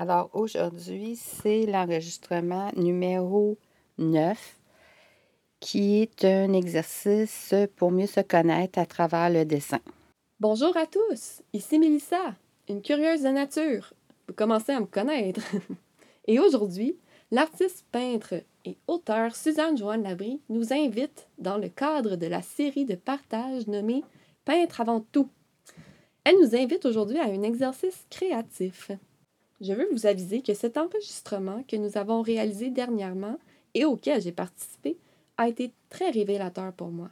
Alors aujourd'hui, c'est l'enregistrement numéro 9 qui est un exercice pour mieux se connaître à travers le dessin. Bonjour à tous, ici Mélissa, une curieuse de nature. Vous commencez à me connaître. et aujourd'hui, l'artiste peintre et auteur Suzanne Joanne Labrie nous invite dans le cadre de la série de partage nommée Peintre avant tout. Elle nous invite aujourd'hui à un exercice créatif. Je veux vous aviser que cet enregistrement que nous avons réalisé dernièrement et auquel j'ai participé a été très révélateur pour moi.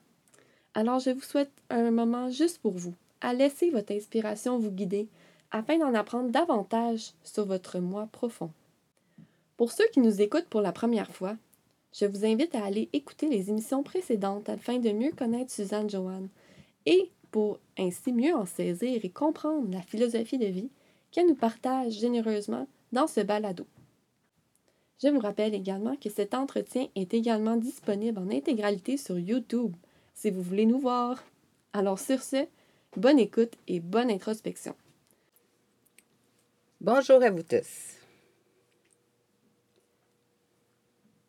Alors je vous souhaite un moment juste pour vous, à laisser votre inspiration vous guider afin d'en apprendre davantage sur votre moi profond. Pour ceux qui nous écoutent pour la première fois, je vous invite à aller écouter les émissions précédentes afin de mieux connaître Suzanne Joanne et pour ainsi mieux en saisir et comprendre la philosophie de vie nous partage généreusement dans ce balado. Je vous rappelle également que cet entretien est également disponible en intégralité sur YouTube si vous voulez nous voir. Alors sur ce, bonne écoute et bonne introspection. Bonjour à vous tous.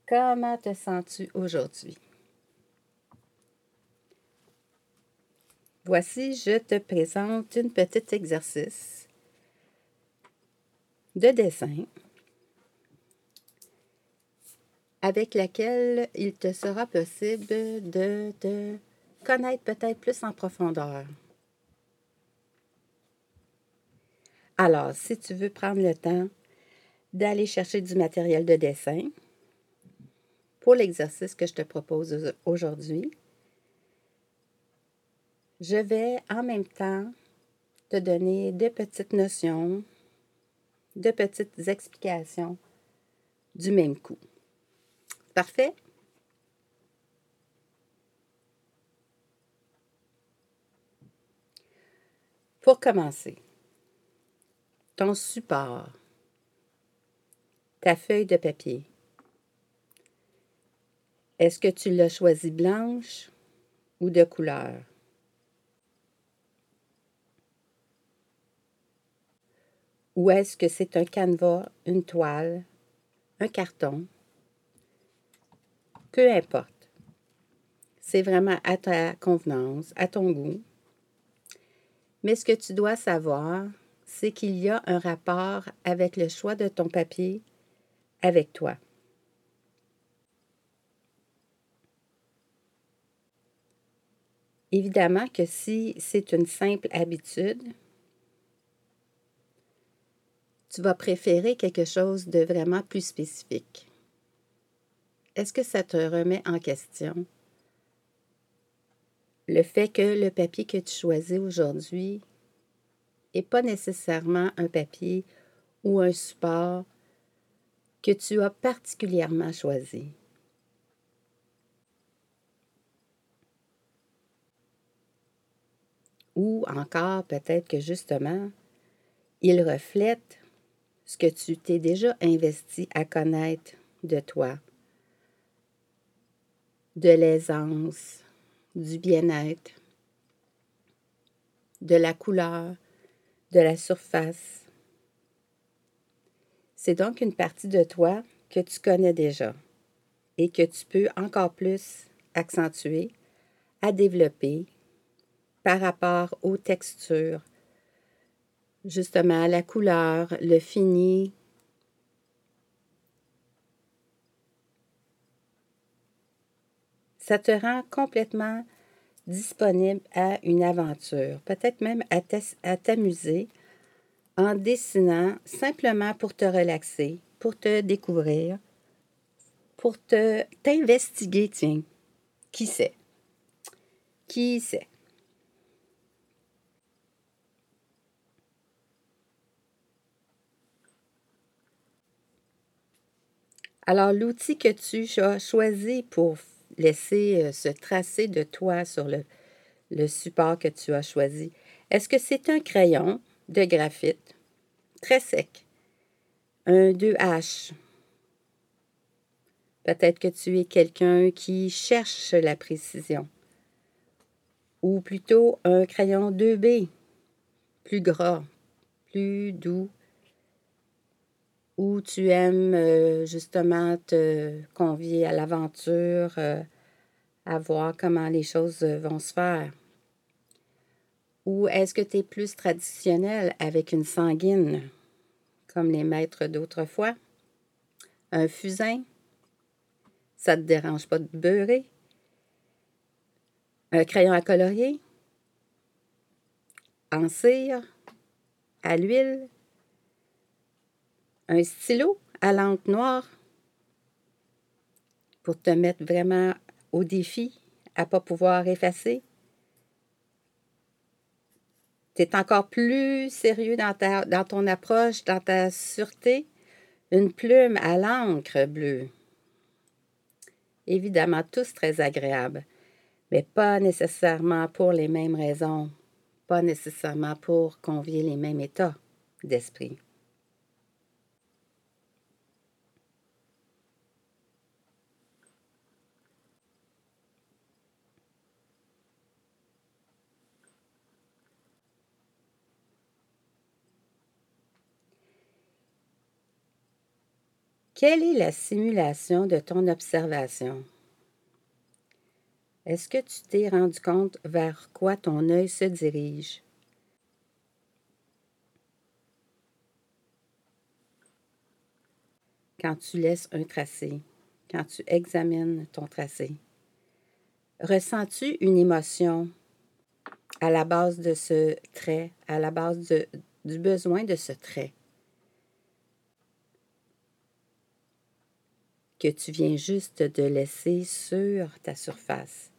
Comment te sens-tu aujourd'hui? Voici, je te présente une petite exercice de dessin avec laquelle il te sera possible de te connaître peut-être plus en profondeur. Alors, si tu veux prendre le temps d'aller chercher du matériel de dessin pour l'exercice que je te propose aujourd'hui, je vais en même temps te donner des petites notions de petites explications du même coup. Parfait? Pour commencer, ton support, ta feuille de papier. Est-ce que tu l'as choisi blanche ou de couleur? Ou est-ce que c'est un canevas, une toile, un carton? Peu importe. C'est vraiment à ta convenance, à ton goût. Mais ce que tu dois savoir, c'est qu'il y a un rapport avec le choix de ton papier avec toi. Évidemment que si c'est une simple habitude, tu vas préférer quelque chose de vraiment plus spécifique? Est-ce que ça te remet en question? Le fait que le papier que tu choisis aujourd'hui n'est pas nécessairement un papier ou un support que tu as particulièrement choisi? Ou encore peut-être que justement, il reflète ce que tu t'es déjà investi à connaître de toi, de l'aisance, du bien-être, de la couleur, de la surface. C'est donc une partie de toi que tu connais déjà et que tu peux encore plus accentuer, à développer par rapport aux textures, justement la couleur, le fini. Ça te rend complètement disponible à une aventure, peut-être même à t'amuser en dessinant simplement pour te relaxer, pour te découvrir, pour te t'investiguer, tiens. Qui sait? Qui sait? Alors, l'outil que tu as choisi pour laisser euh, se tracer de toi sur le, le support que tu as choisi, est-ce que c'est un crayon de graphite très sec, un 2H? Peut-être que tu es quelqu'un qui cherche la précision. Ou plutôt un crayon 2B, plus gras, plus doux, ou tu aimes euh, justement te convier à l'aventure, euh, à voir comment les choses euh, vont se faire? Ou est-ce que tu es plus traditionnel avec une sanguine, comme les maîtres d'autrefois? Un fusain? Ça ne te dérange pas de beurrer? Un crayon à colorier? En cire? À l'huile? Un stylo à l'encre noire? Pour te mettre vraiment au défi à ne pas pouvoir effacer? Tu es encore plus sérieux dans, ta, dans ton approche, dans ta sûreté? Une plume à l'encre bleue. Évidemment, tous très agréables, mais pas nécessairement pour les mêmes raisons, pas nécessairement pour convier les mêmes états d'esprit. Quelle est la simulation de ton observation? Est-ce que tu t'es rendu compte vers quoi ton œil se dirige? Quand tu laisses un tracé, quand tu examines ton tracé, ressens-tu une émotion à la base de ce trait, à la base du besoin de ce trait? Que tu viens juste de laisser sur ta surface.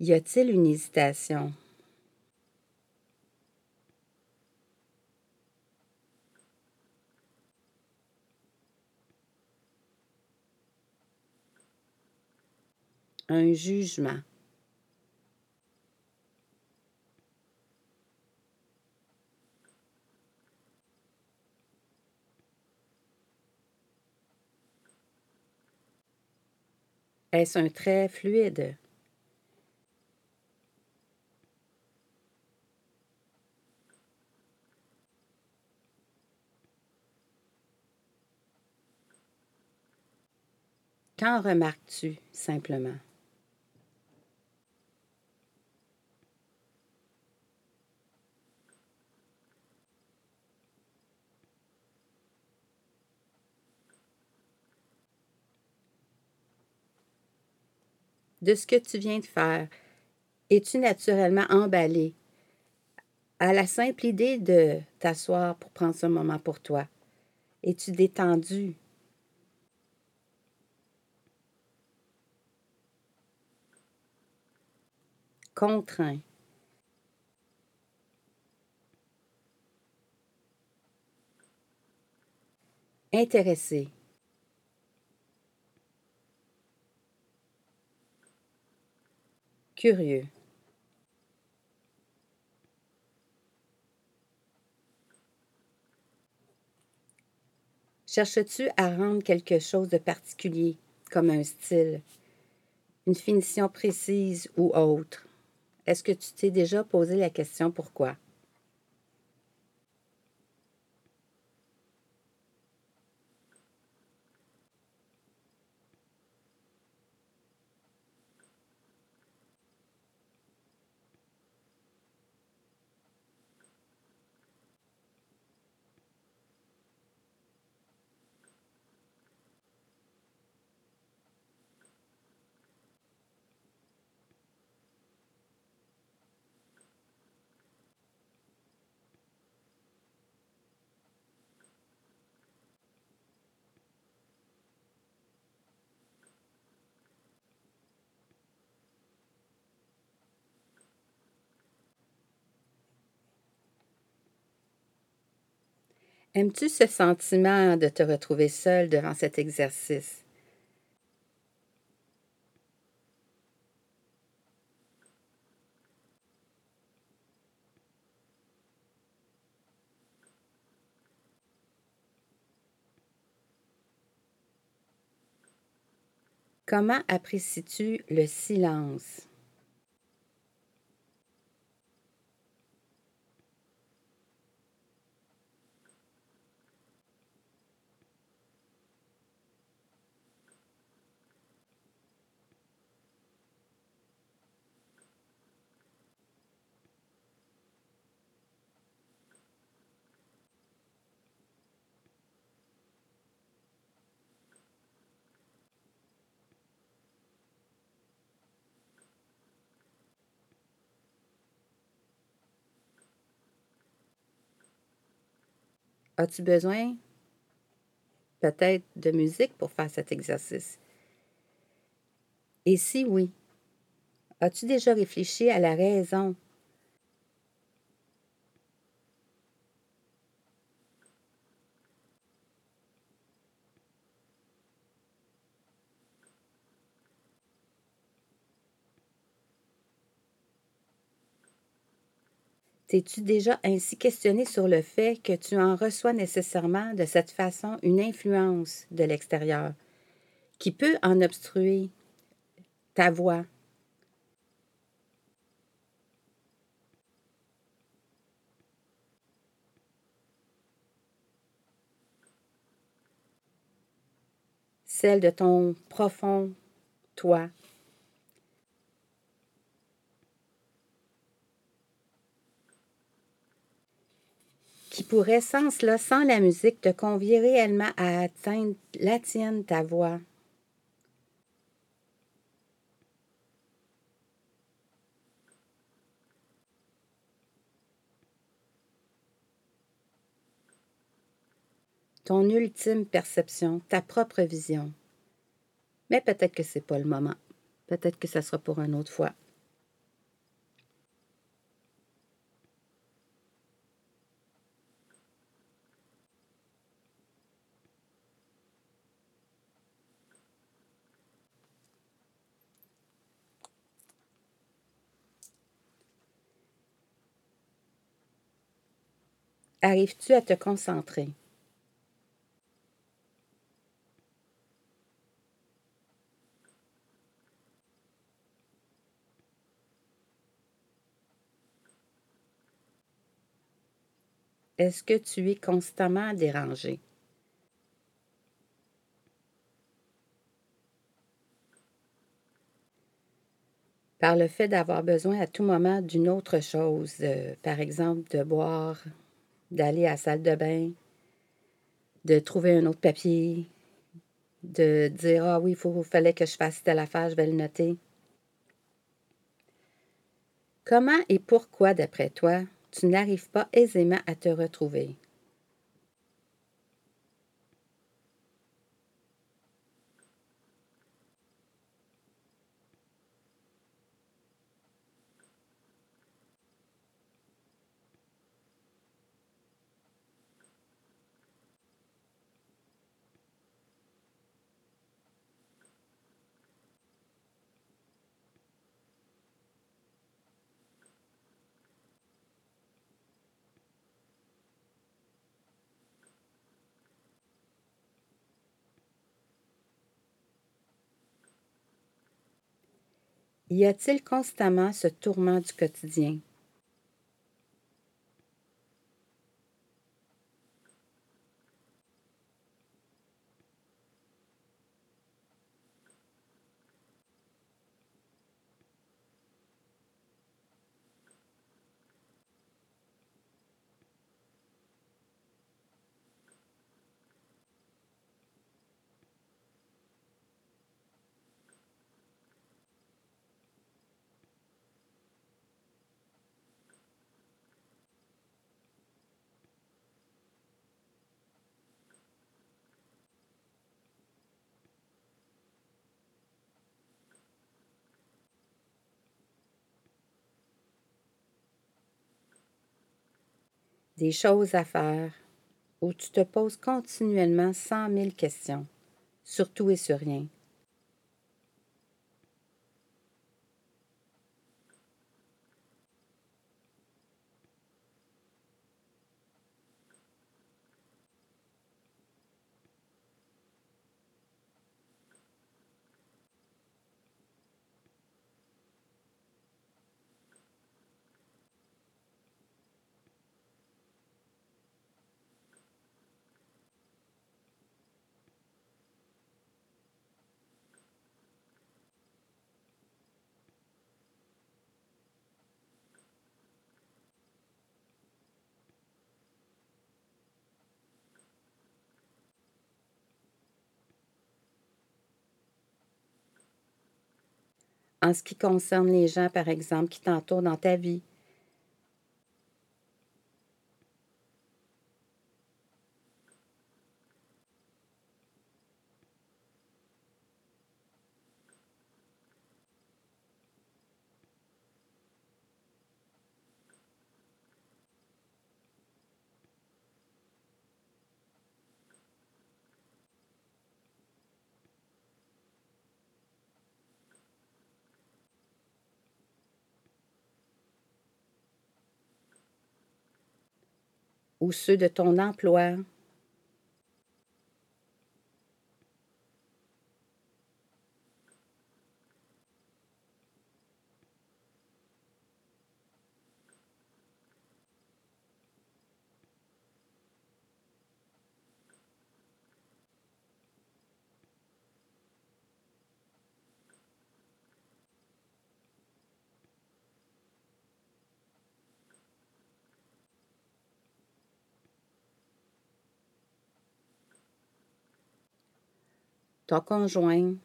Y a-t-il une hésitation? Un jugement. Est-ce un trait fluide? Qu'en remarques-tu simplement? De ce que tu viens de faire, es-tu naturellement emballé? À la simple idée de t'asseoir pour prendre ce moment pour toi? Es-tu détendu? Contraint. Intéressé. Curieux. Cherches-tu à rendre quelque chose de particulier, comme un style, une finition précise ou autre? Est-ce que tu t'es déjà posé la question pourquoi? Aimes-tu ce sentiment de te retrouver seul devant cet exercice? Comment apprécies-tu le silence? As-tu besoin peut-être de musique pour faire cet exercice? Et si oui, as-tu déjà réfléchi à la raison T'es-tu déjà ainsi questionné sur le fait que tu en reçois nécessairement de cette façon une influence de l'extérieur qui peut en obstruer ta voix? Celle de ton profond toi qui pourrait, sans cela, sans la musique, te convier réellement à atteindre la tienne, ta voix. Ton ultime perception, ta propre vision. Mais peut-être que ce n'est pas le moment. Peut-être que ça sera pour une autre fois. Arrives-tu à te concentrer? Est-ce que tu es constamment dérangé? Par le fait d'avoir besoin à tout moment d'une autre chose, euh, par exemple de boire d'aller à la salle de bain, de trouver un autre papier, de dire Ah oui, il fallait que je fasse telle affaire, je vais le noter. Comment et pourquoi, d'après toi, tu n'arrives pas aisément à te retrouver? Y a-t-il constamment ce tourment du quotidien? Des choses à faire où tu te poses continuellement cent mille questions, sur tout et sur rien. En ce qui concerne les gens, par exemple, qui t'entourent dans ta vie. Ou ceux de ton emploi. Ton conjoint,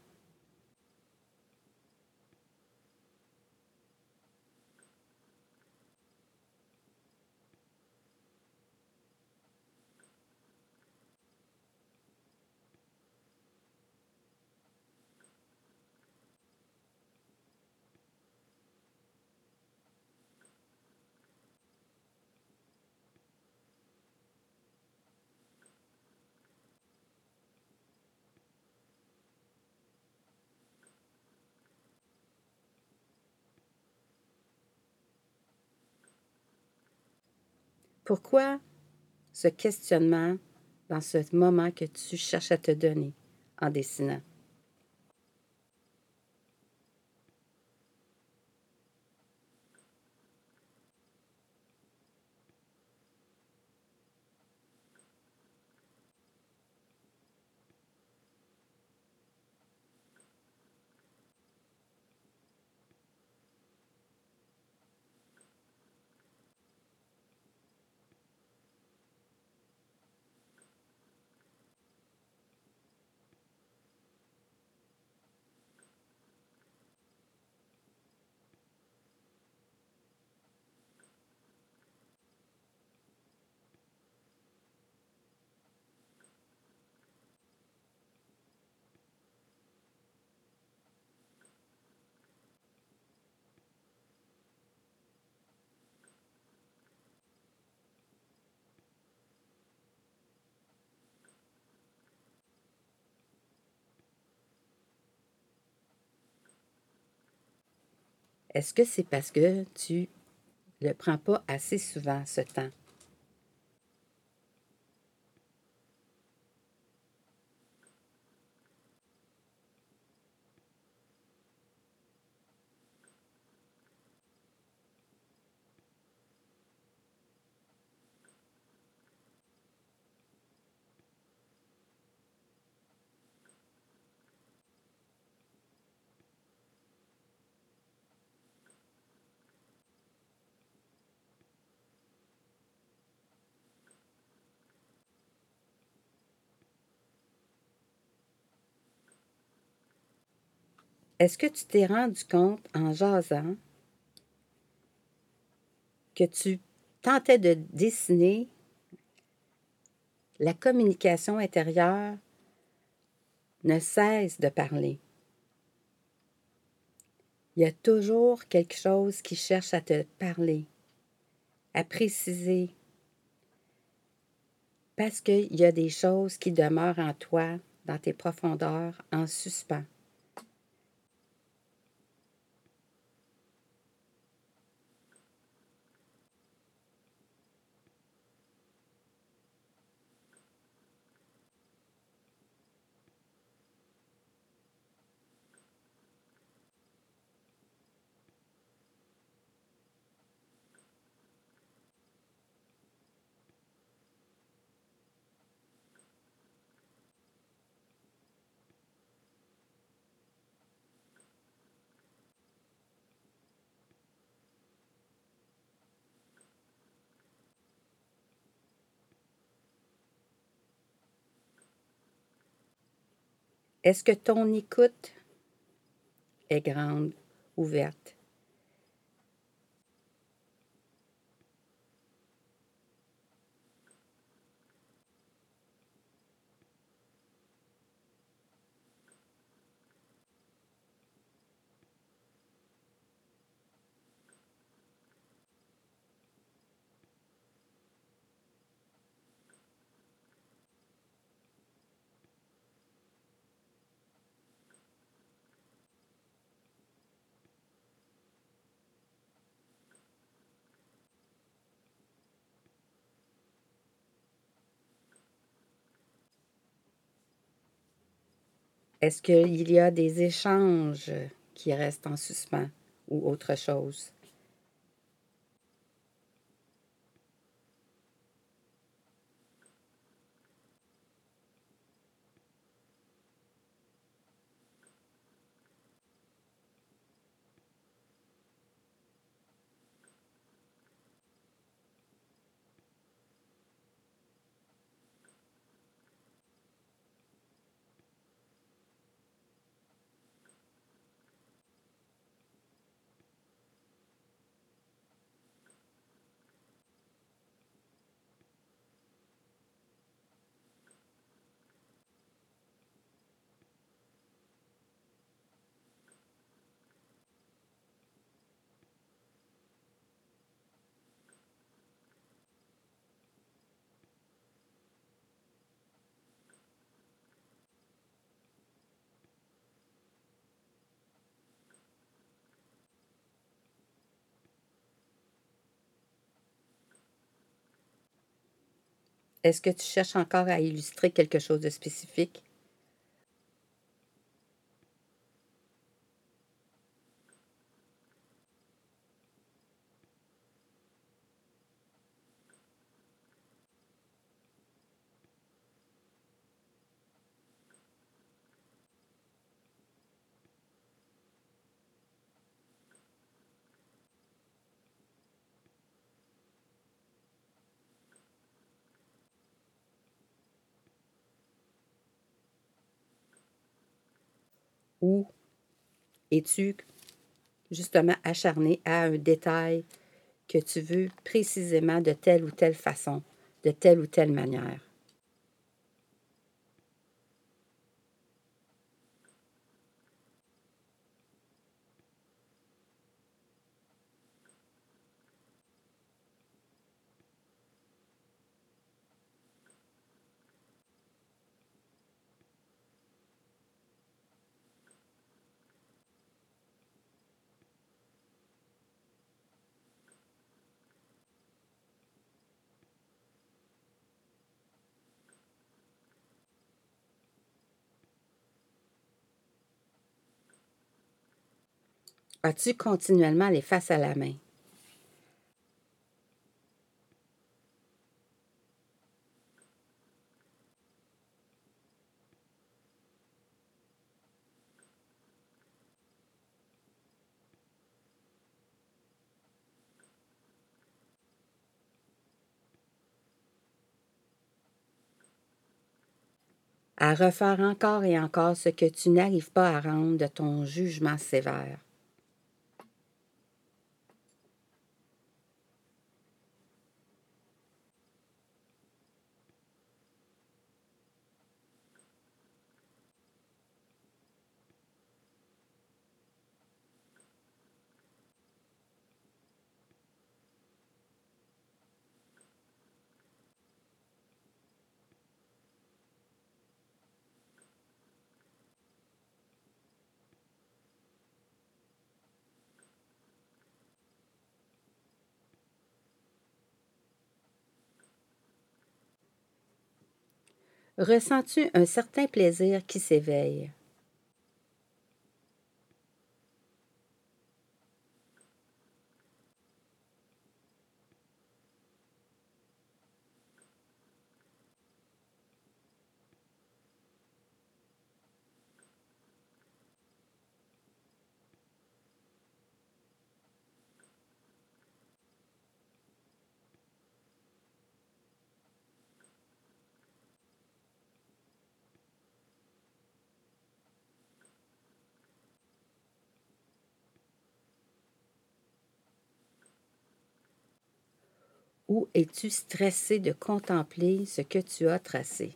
Pourquoi ce questionnement dans ce moment que tu cherches à te donner en dessinant? Est-ce que c'est parce que tu ne le prends pas assez souvent, ce temps? Est-ce que tu t'es rendu compte en jasant que tu tentais de dessiner la communication intérieure ne cesse de parler? Il y a toujours quelque chose qui cherche à te parler, à préciser, parce qu'il y a des choses qui demeurent en toi, dans tes profondeurs, en suspens. Est-ce que ton écoute est grande ouverte? Est-ce qu'il y a des échanges qui restent en suspens ou autre chose? Est-ce que tu cherches encore à illustrer quelque chose de spécifique? Ou es-tu justement acharné à un détail que tu veux précisément de telle ou telle façon, de telle ou telle manière? As-tu continuellement les faces à la main? à refaire encore et encore ce que tu n'arrives pas à rendre de ton jugement sévère. Ressens-tu un certain plaisir qui s'éveille? Ou es-tu stressé de contempler ce que tu as tracé?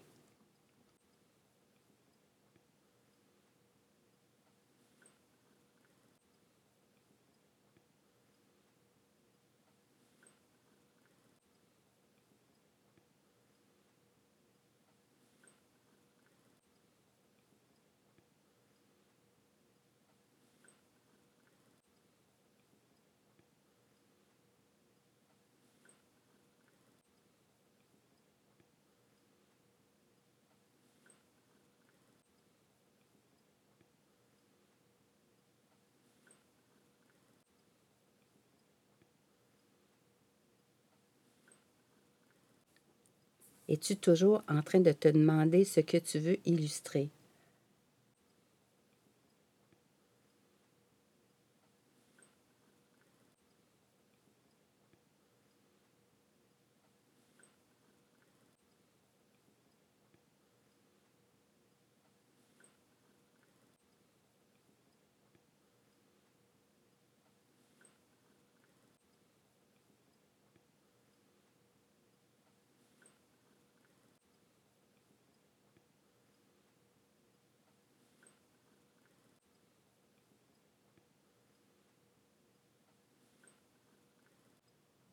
Es-tu toujours en train de te demander ce que tu veux illustrer?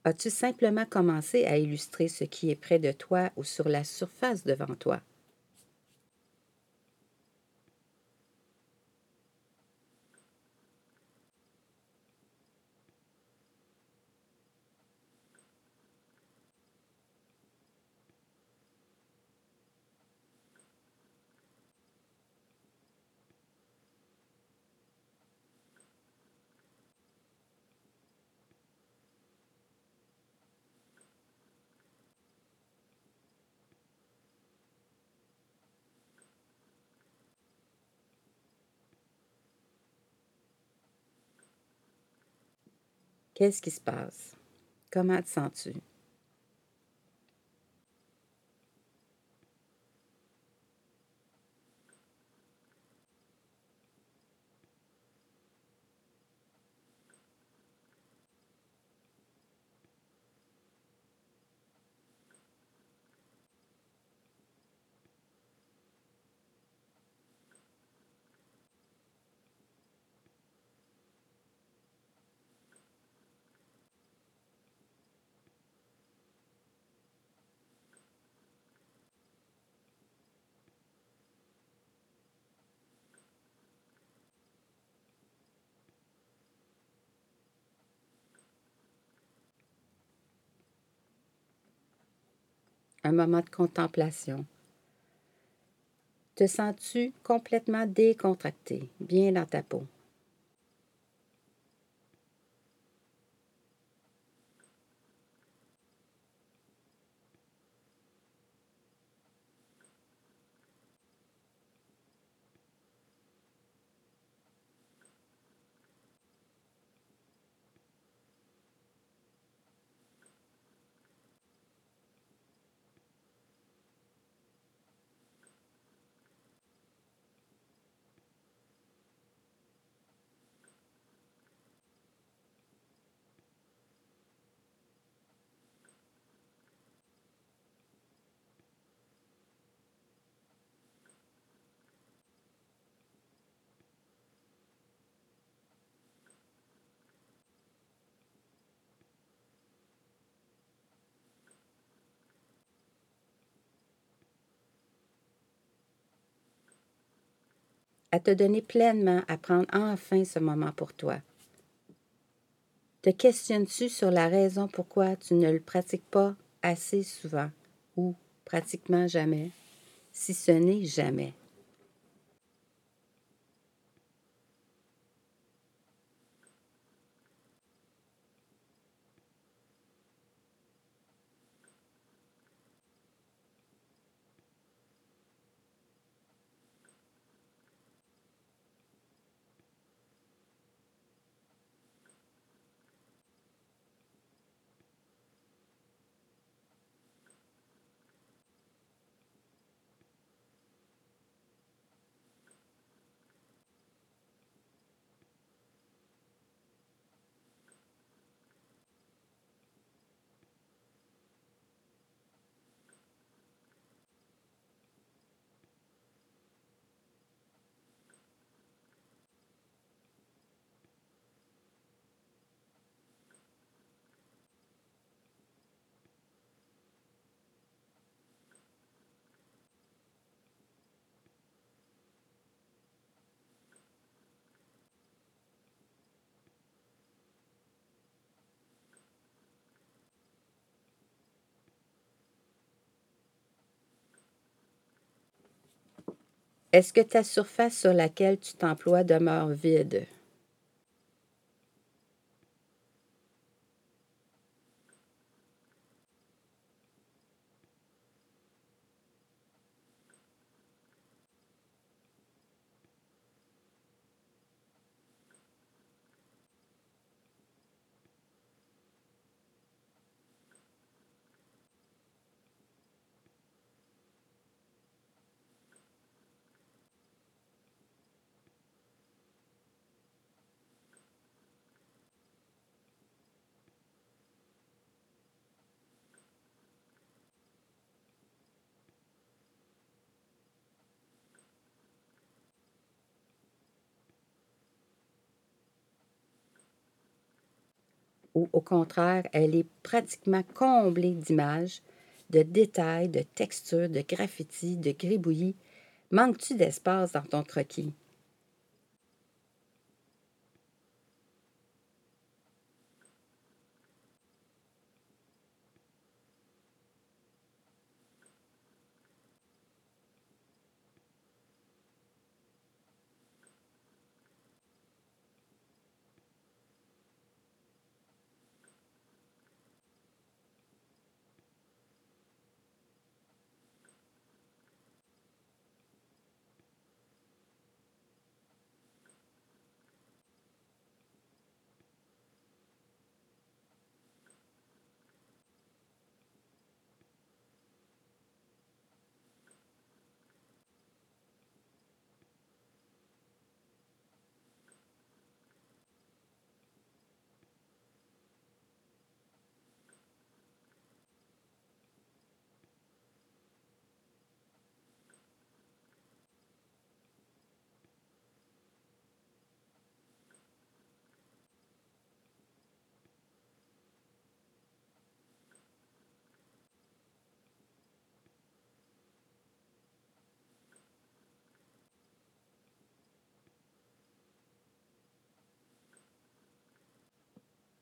As-tu simplement commencé à illustrer ce qui est près de toi ou sur la surface devant toi? Qu'est-ce qui se passe? Comment te sens-tu? Un moment de contemplation. Te sens-tu complètement décontracté, bien dans ta peau? À te donner pleinement à prendre enfin ce moment pour toi. Te questionnes-tu sur la raison pourquoi tu ne le pratiques pas assez souvent ou pratiquement jamais, si ce n'est jamais? Est-ce que ta surface sur laquelle tu t'emploies demeure vide? Ou au contraire, elle est pratiquement comblée d'images, de détails, de textures, de graffitis, de gribouillis. Manques-tu d'espace dans ton croquis?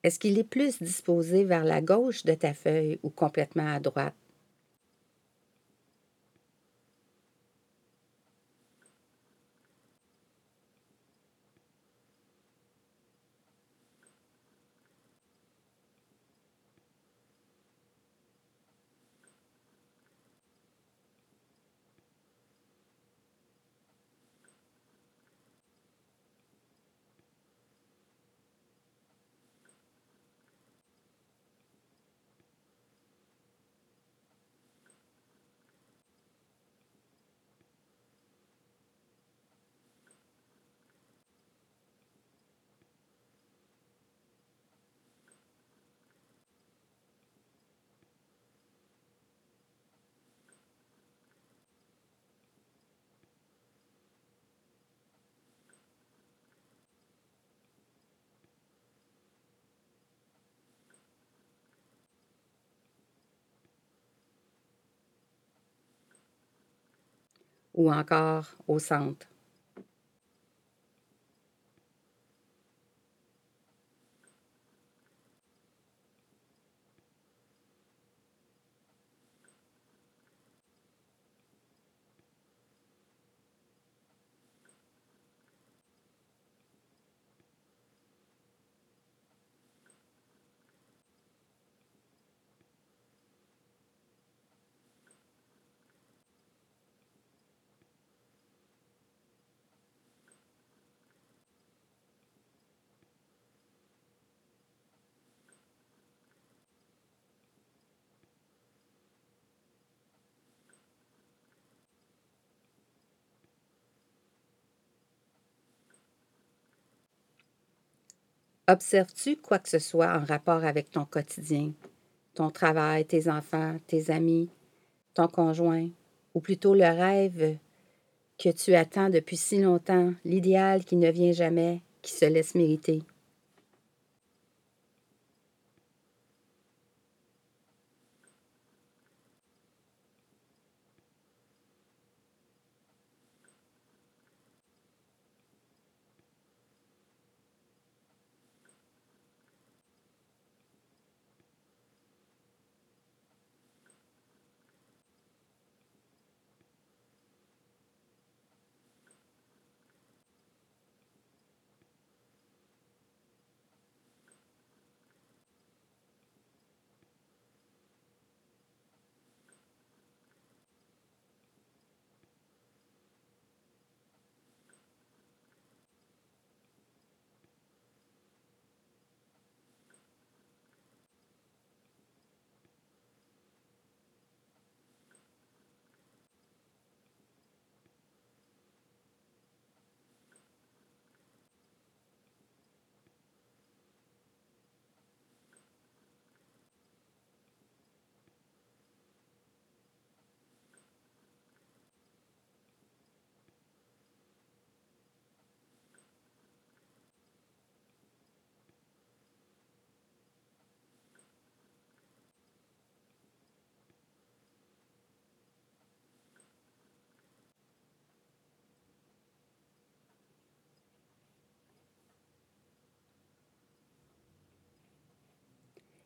Est-ce qu'il est plus disposé vers la gauche de ta feuille ou complètement à droite? Ou encore au centre. Observes-tu quoi que ce soit en rapport avec ton quotidien, ton travail, tes enfants, tes amis, ton conjoint, ou plutôt le rêve que tu attends depuis si longtemps, l'idéal qui ne vient jamais, qui se laisse mériter?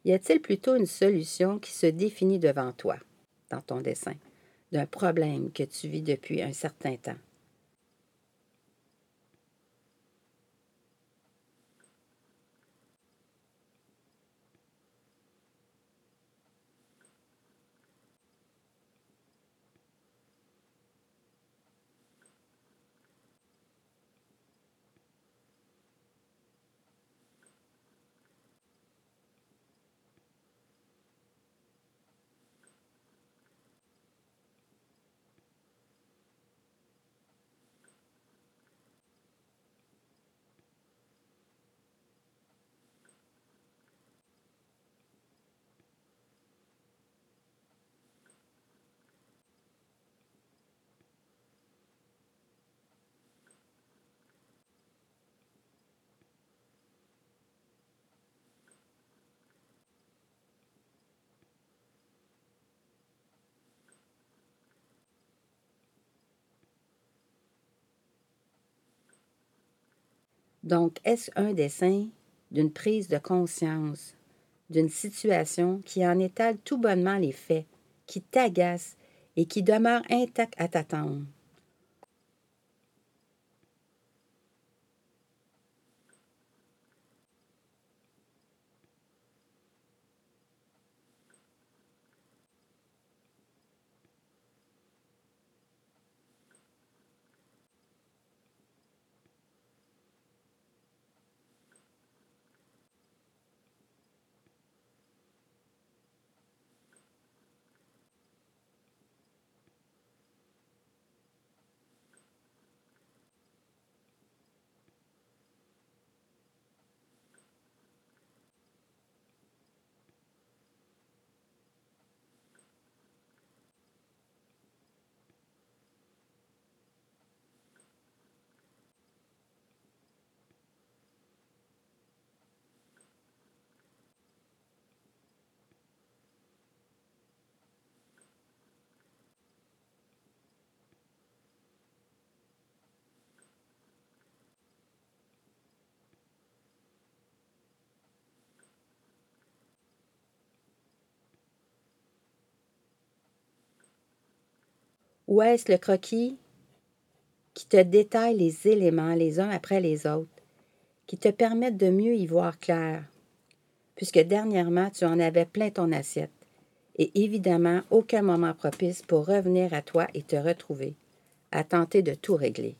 Y a-t-il plutôt une solution qui se définit devant toi, dans ton dessin, d'un problème que tu vis depuis un certain temps? Donc, est-ce un dessin d'une prise de conscience d'une situation qui en étale tout bonnement les faits, qui t'agace et qui demeure intact à t'attendre? Ou est-ce le croquis qui te détaille les éléments les uns après les autres, qui te permettent de mieux y voir clair, puisque dernièrement tu en avais plein ton assiette, et évidemment aucun moment propice pour revenir à toi et te retrouver, à tenter de tout régler.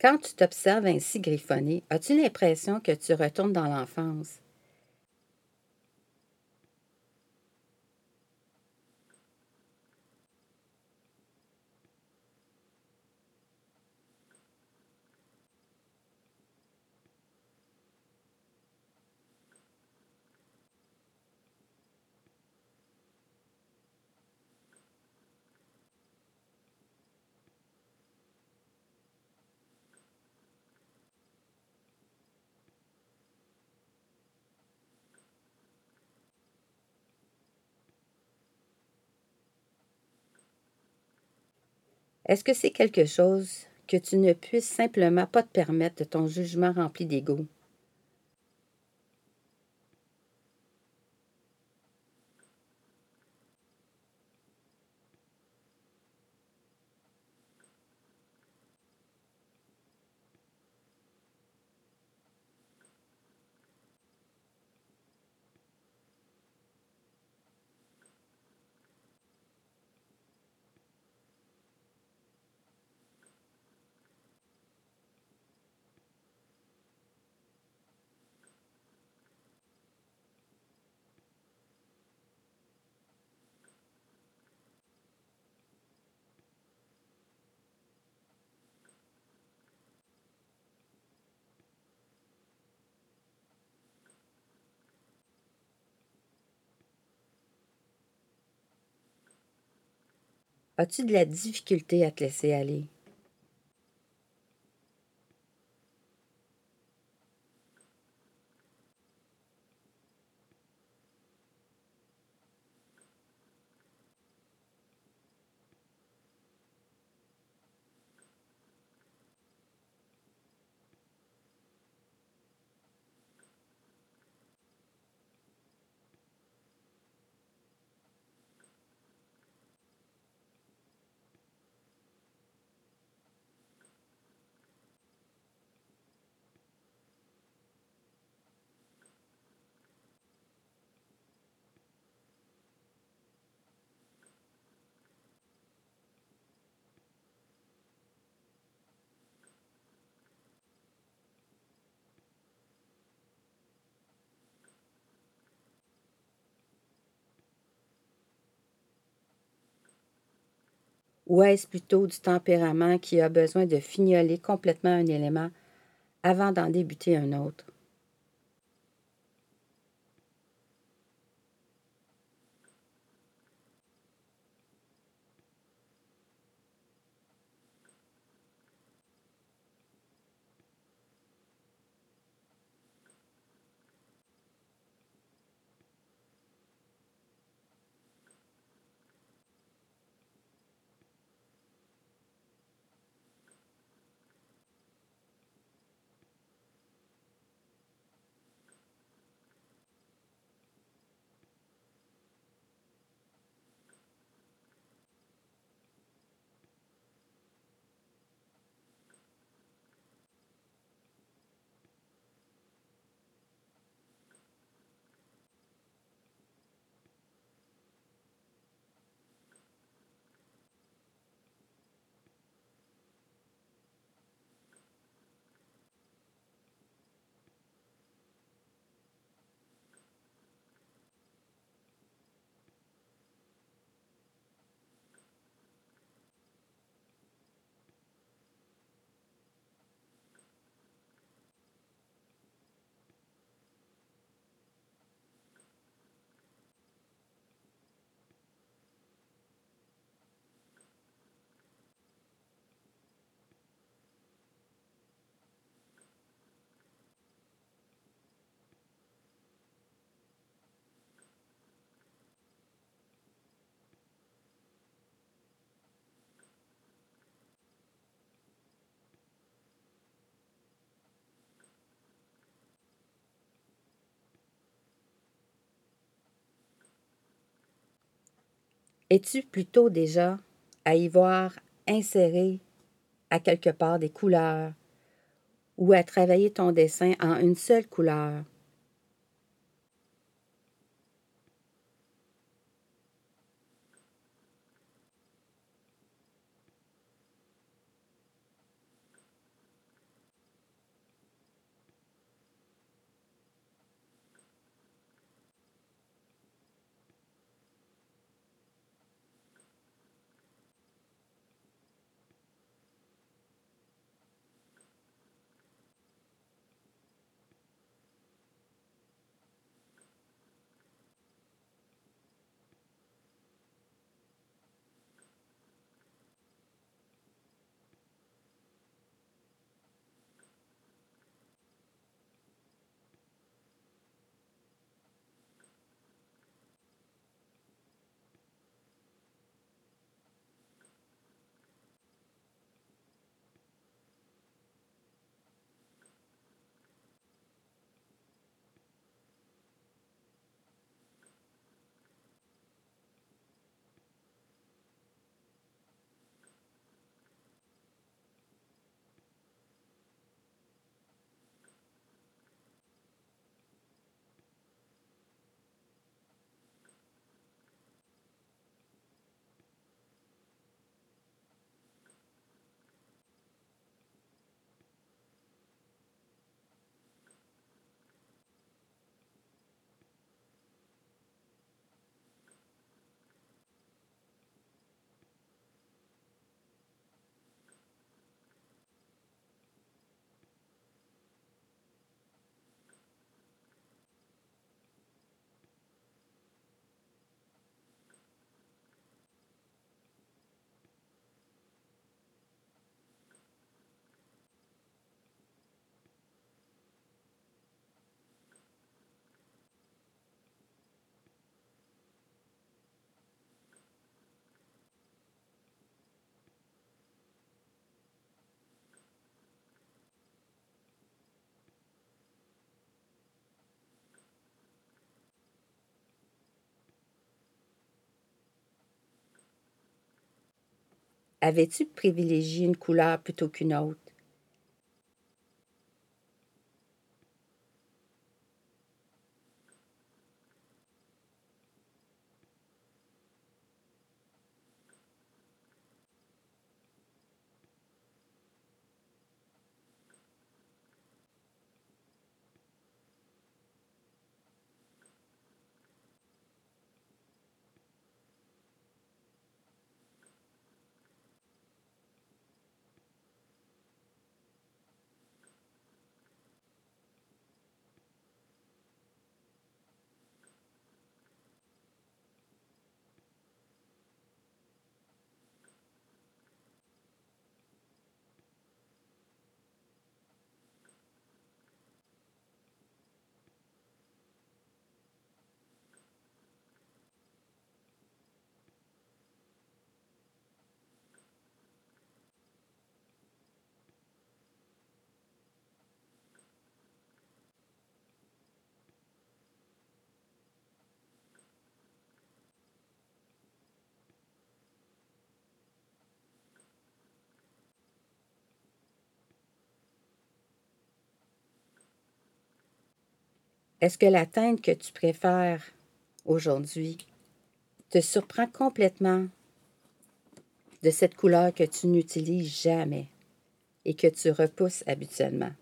Quand tu t'observes ainsi griffonné, as-tu l'impression que tu retournes dans l'enfance? Est-ce que c'est quelque chose que tu ne puisses simplement pas te permettre de ton jugement rempli d'ego? As-tu de la difficulté à te laisser aller? Ou est-ce plutôt du tempérament qui a besoin de fignoler complètement un élément avant d'en débuter un autre? Es-tu plutôt déjà à y voir insérer à quelque part des couleurs ou à travailler ton dessin en une seule couleur? Avais-tu privilégié une couleur plutôt qu'une autre? Est-ce que la teinte que tu préfères aujourd'hui te surprend complètement de cette couleur que tu n'utilises jamais et que tu repousses habituellement?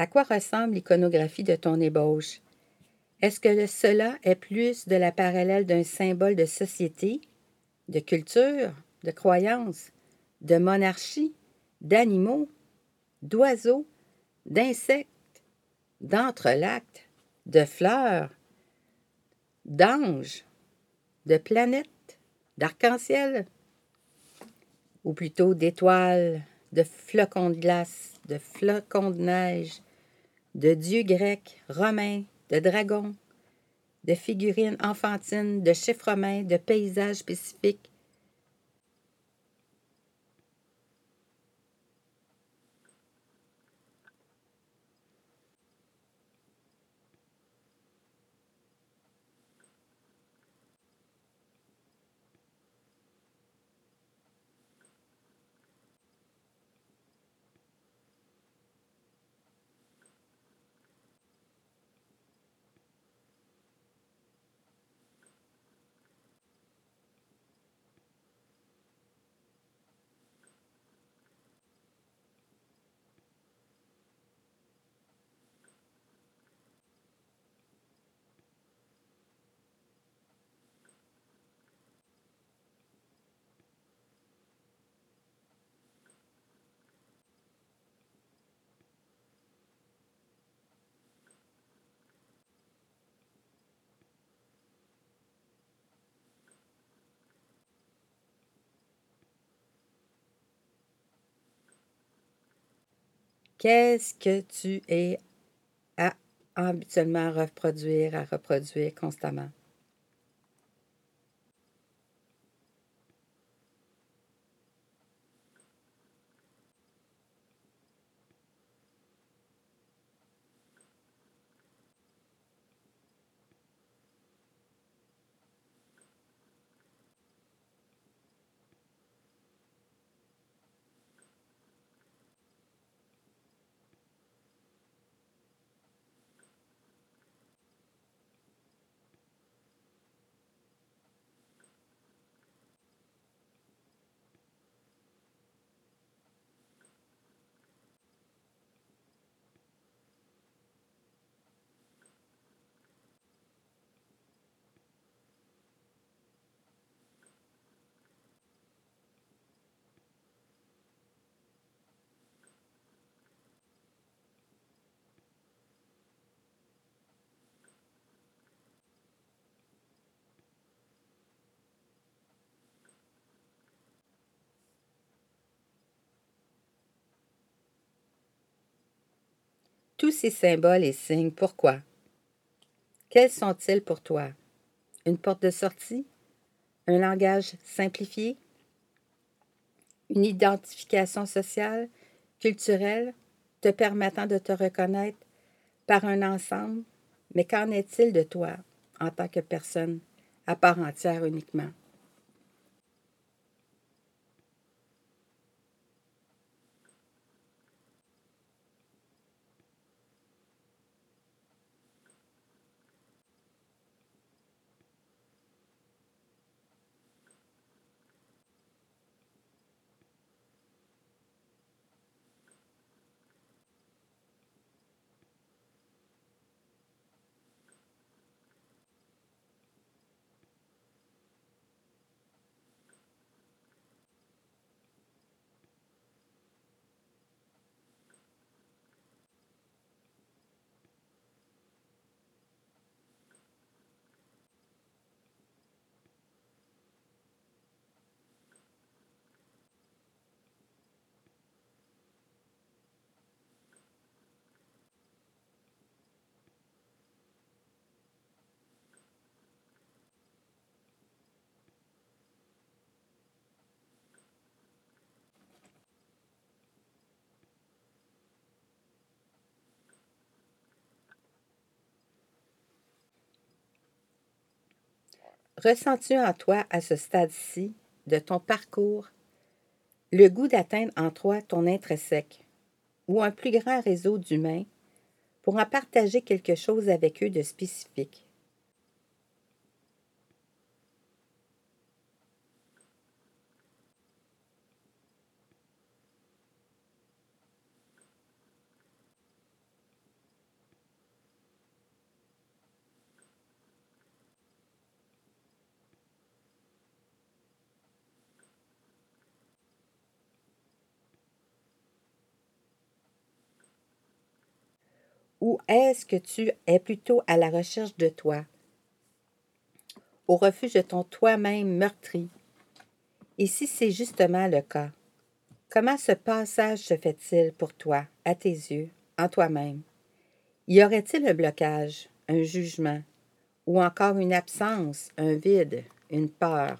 À quoi ressemble l'iconographie de ton ébauche? Est-ce que cela est plus de la parallèle d'un symbole de société, de culture, de croyance, de monarchie, d'animaux, d'oiseaux, d'insectes, d'entrelactes, de fleurs, d'anges, de planètes, d'arc-en-ciel, ou plutôt d'étoiles, de flocons de glace, de flocons de neige, de dieux grecs, romains, de dragons, de figurines enfantines, de chiffres romains, de paysages spécifiques. Qu'est-ce que tu es à habituellement reproduire, à reproduire constamment? Tous ces symboles et signes, pourquoi? Quels sont-ils pour toi? Une porte de sortie? Un langage simplifié? Une identification sociale, culturelle, te permettant de te reconnaître par un ensemble? Mais qu'en est-il de toi en tant que personne à part entière uniquement? Ressens-tu en toi, à ce stade-ci de ton parcours, le goût d'atteindre en toi ton intrinsèque ou un plus grand réseau d'humains pour en partager quelque chose avec eux de spécifique? Ou est-ce que tu es plutôt à la recherche de toi, au refuge de ton toi-même meurtri? Et si c'est justement le cas, comment ce passage se fait-il pour toi, à tes yeux, en toi-même? Y aurait-il un blocage, un jugement, ou encore une absence, un vide, une peur?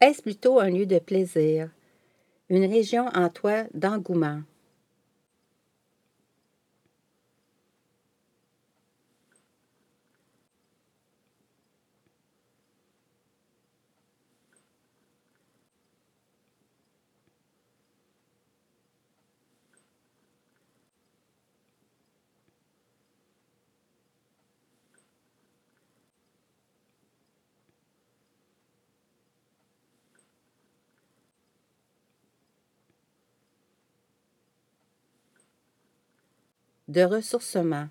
Est-ce plutôt un lieu de plaisir, une région en toi d'engouement? De ressourcement.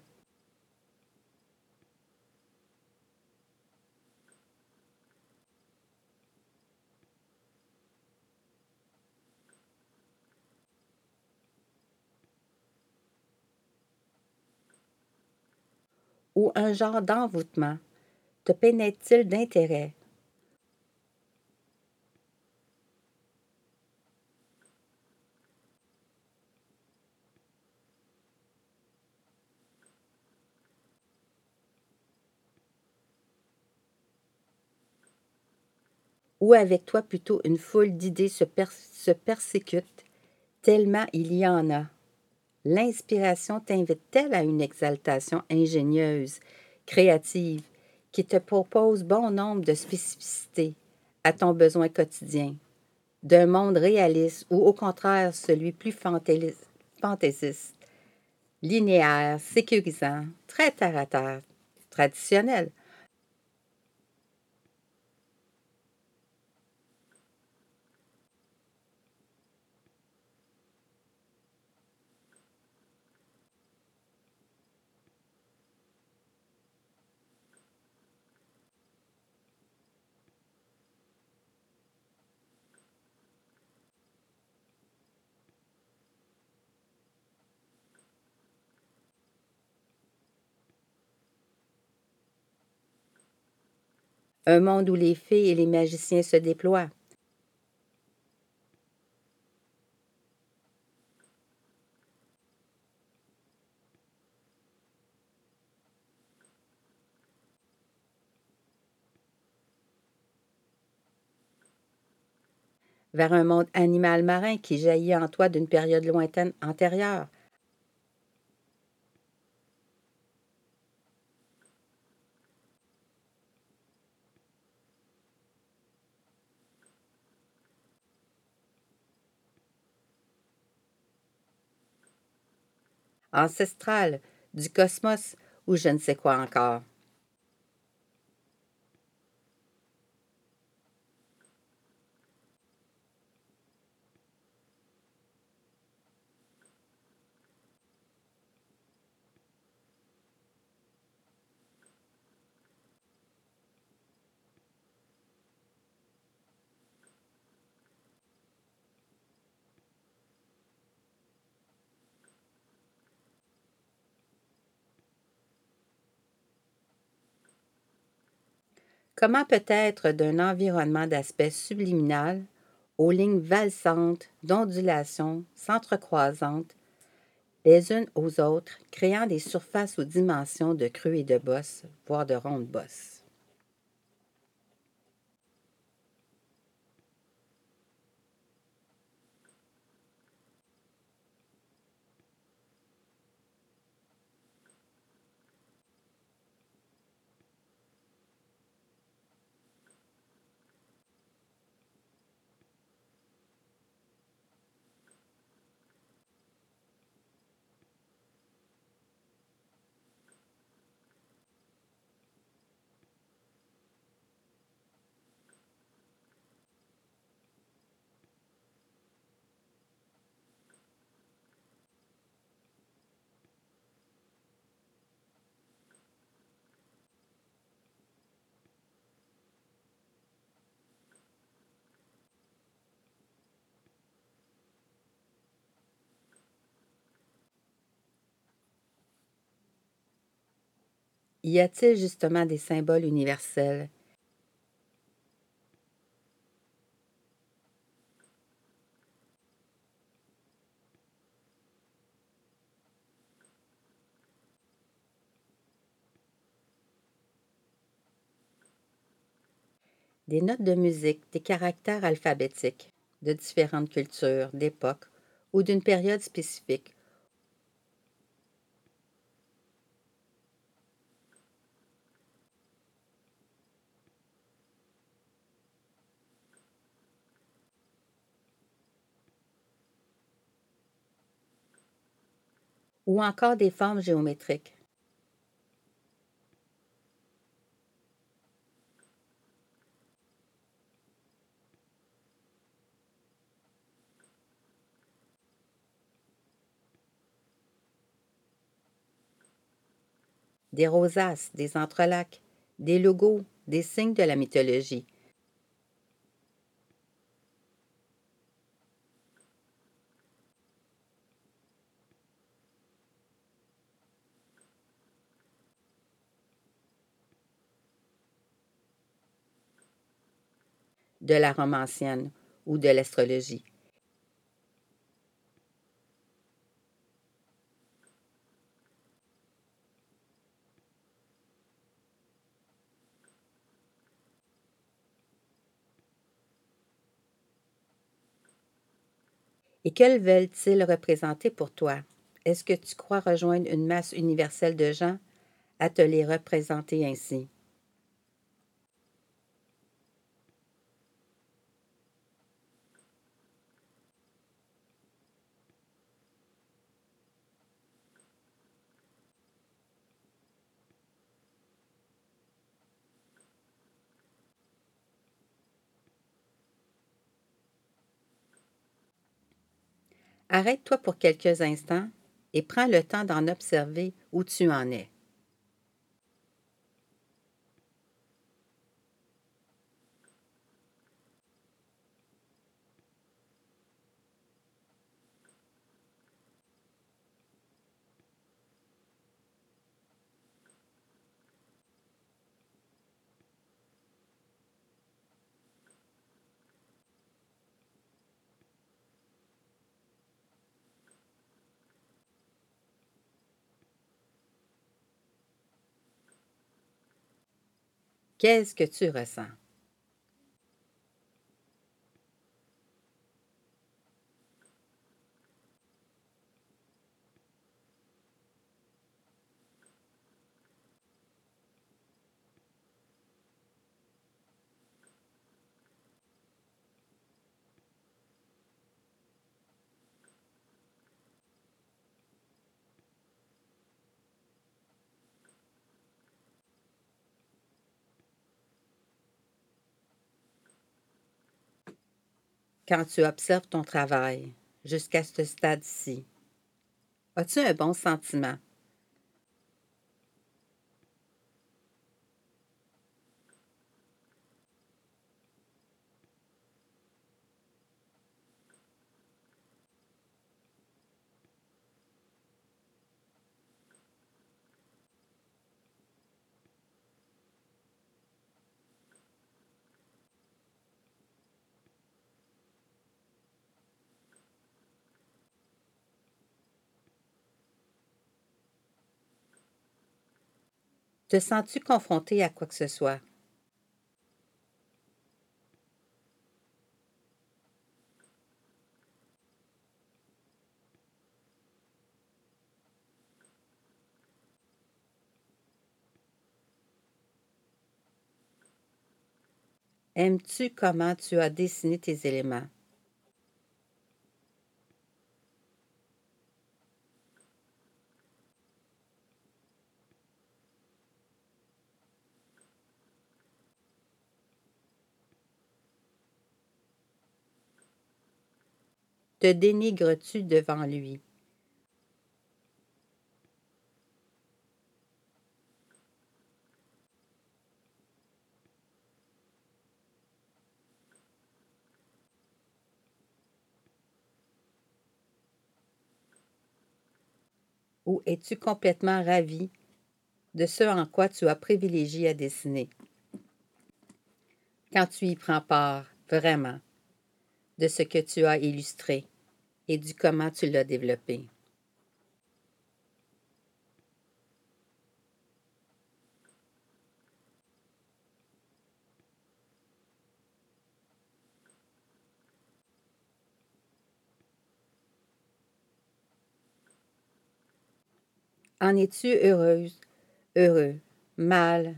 ou un genre d'envoûtement te pénètre-t-il d'intérêt? Ou avec toi plutôt une foule d'idées se, se persécute, tellement il y en a. L'inspiration t'invite-t-elle à une exaltation ingénieuse, créative, qui te propose bon nombre de spécificités à ton besoin quotidien, d'un monde réaliste ou au contraire celui plus fantaisiste, linéaire, sécurisant, très terre à terre, traditionnel, un monde où les fées et les magiciens se déploient. vers un monde animal marin qui jaillit en toi d'une période lointaine antérieure, ancestrale, du cosmos ou je ne sais quoi encore. Comment peut-être d'un environnement d'aspect subliminal aux lignes valsantes, d'ondulation, s'entrecroisantes, les unes aux autres, créant des surfaces aux dimensions de creux et de bosses, voire de rondes bosses? Y a-t-il justement des symboles universels? Des notes de musique, des caractères alphabétiques de différentes cultures, d'époques ou d'une période spécifique ou encore des formes géométriques. des rosaces, des entrelacs, des logos, des signes de la mythologie. De la romancienne ou de l'astrologie. Et quels veulent-ils représenter pour toi? Est-ce que tu crois rejoindre une masse universelle de gens? À te les représenter ainsi? Arrête-toi pour quelques instants et prends le temps d'en observer où tu en es. Qu'est-ce que tu ressens? Quand tu observes ton travail jusqu'à ce stade-ci? As-tu un bon sentiment? Te sens-tu confronté à quoi que ce soit? Aimes-tu comment tu as dessiné tes éléments? Te dénigres-tu devant lui? Ou es-tu complètement ravi de ce en quoi tu as privilégié à dessiner? Quand tu y prends part, vraiment de ce que tu as illustré et du comment tu l'as développé. En es-tu heureuse, heureux, mal,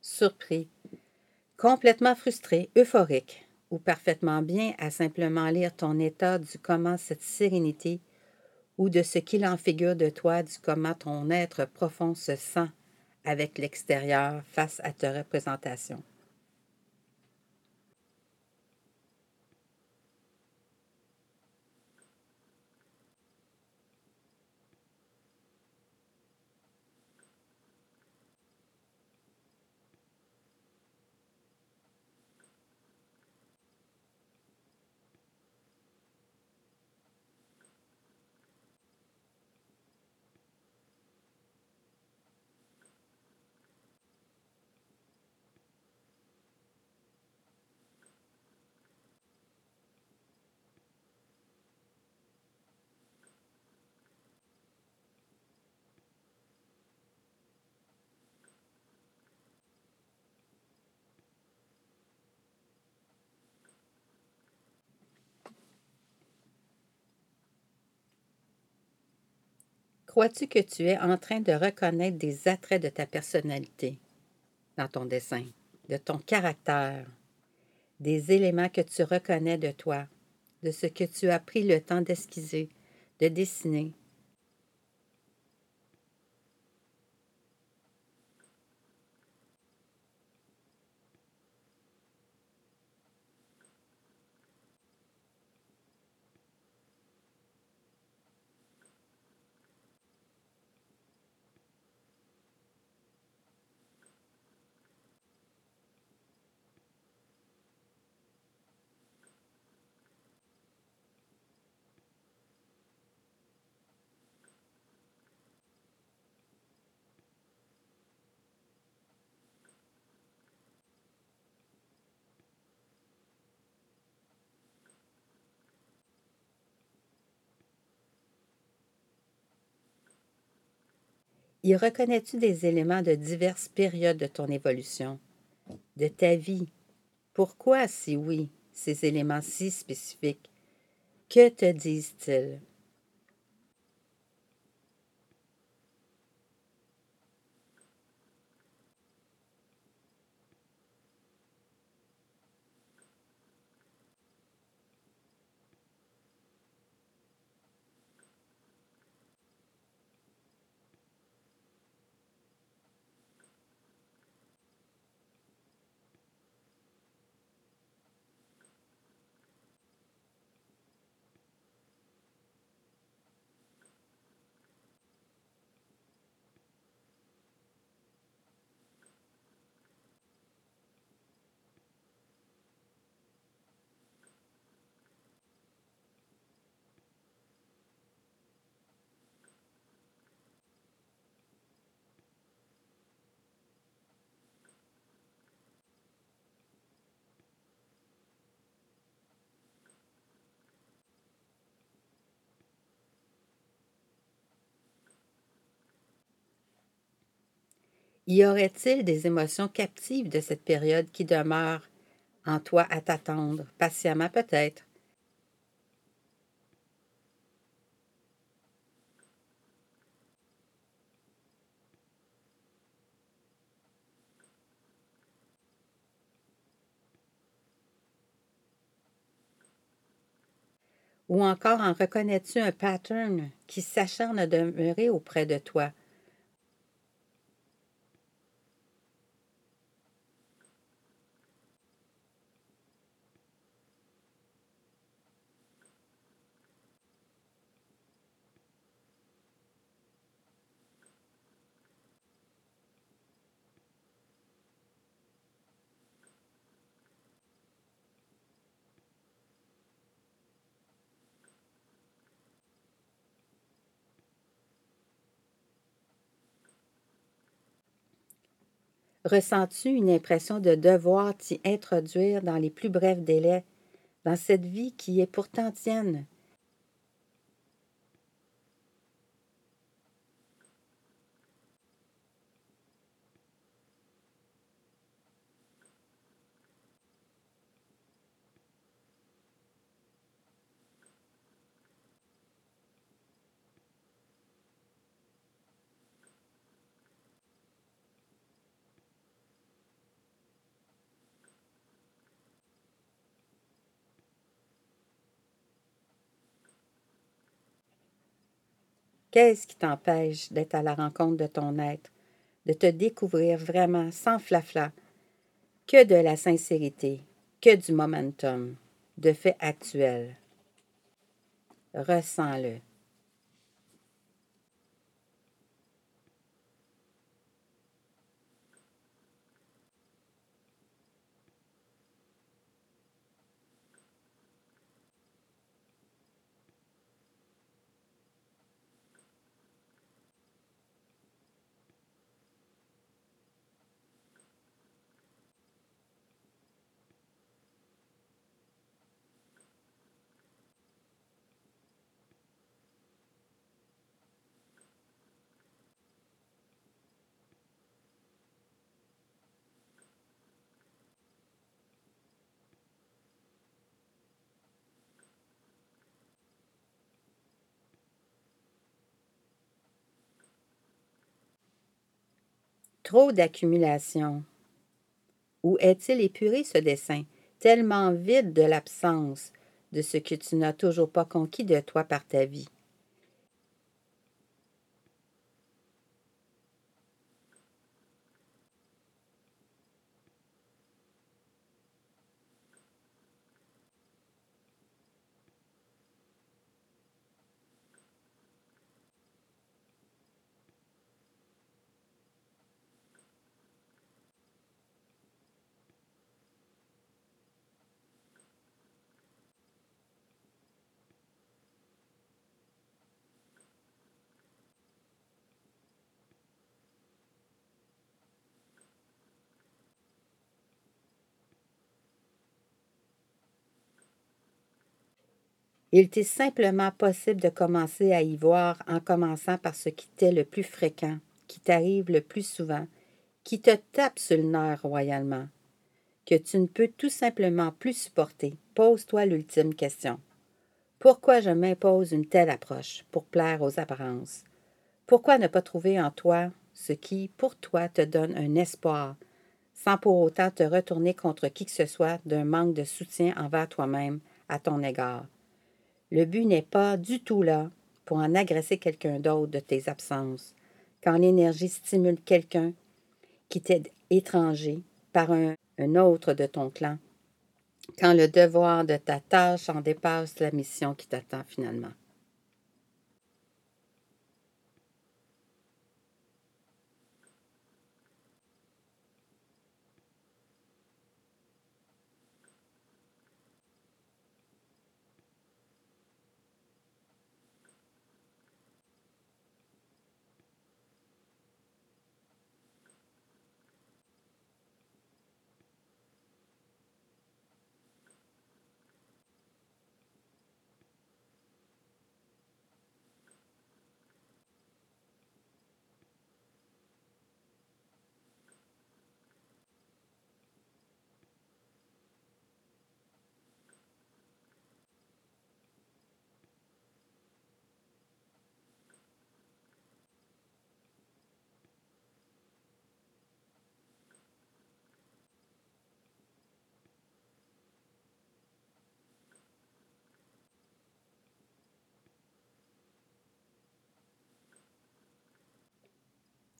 surpris, complètement frustré, euphorique? Ou parfaitement bien à simplement lire ton état du comment cette sérénité ou de ce qu'il en figure de toi, du comment ton être profond se sent avec l'extérieur face à ta représentation. Crois-tu que tu es en train de reconnaître des attraits de ta personnalité dans ton dessin, de ton caractère, des éléments que tu reconnais de toi, de ce que tu as pris le temps d'esquisser, de dessiner, Y reconnais-tu des éléments de diverses périodes de ton évolution, de ta vie? Pourquoi, si oui, ces éléments si spécifiques? Que te disent-ils? Y aurait-il des émotions captives de cette période qui demeurent en toi à t'attendre, patiemment peut-être? Ou encore en reconnais-tu un pattern qui s'acharne à demeurer auprès de toi, Ressens-tu une impression de devoir t'y introduire dans les plus brefs délais, dans cette vie qui est pourtant tienne? Qu'est-ce qui t'empêche d'être à la rencontre de ton être, de te découvrir vraiment sans flafla, que de la sincérité, que du momentum, de faits actuels? Ressens-le. Trop d'accumulation. Ou est-il épuré ce dessin, tellement vide de l'absence de ce que tu n'as toujours pas conquis de toi par ta vie? Il t'est simplement possible de commencer à y voir en commençant par ce qui t'est le plus fréquent, qui t'arrive le plus souvent, qui te tape sur le nerf royalement, que tu ne peux tout simplement plus supporter. Pose-toi l'ultime question. Pourquoi je m'impose une telle approche pour plaire aux apparences? Pourquoi ne pas trouver en toi ce qui, pour toi, te donne un espoir, sans pour autant te retourner contre qui que ce soit d'un manque de soutien envers toi-même à ton égard? Le but n'est pas du tout là pour en agresser quelqu'un d'autre de tes absences. Quand l'énergie stimule quelqu'un qui t'est étranger par un, un autre de ton clan, quand le devoir de ta tâche en dépasse la mission qui t'attend finalement.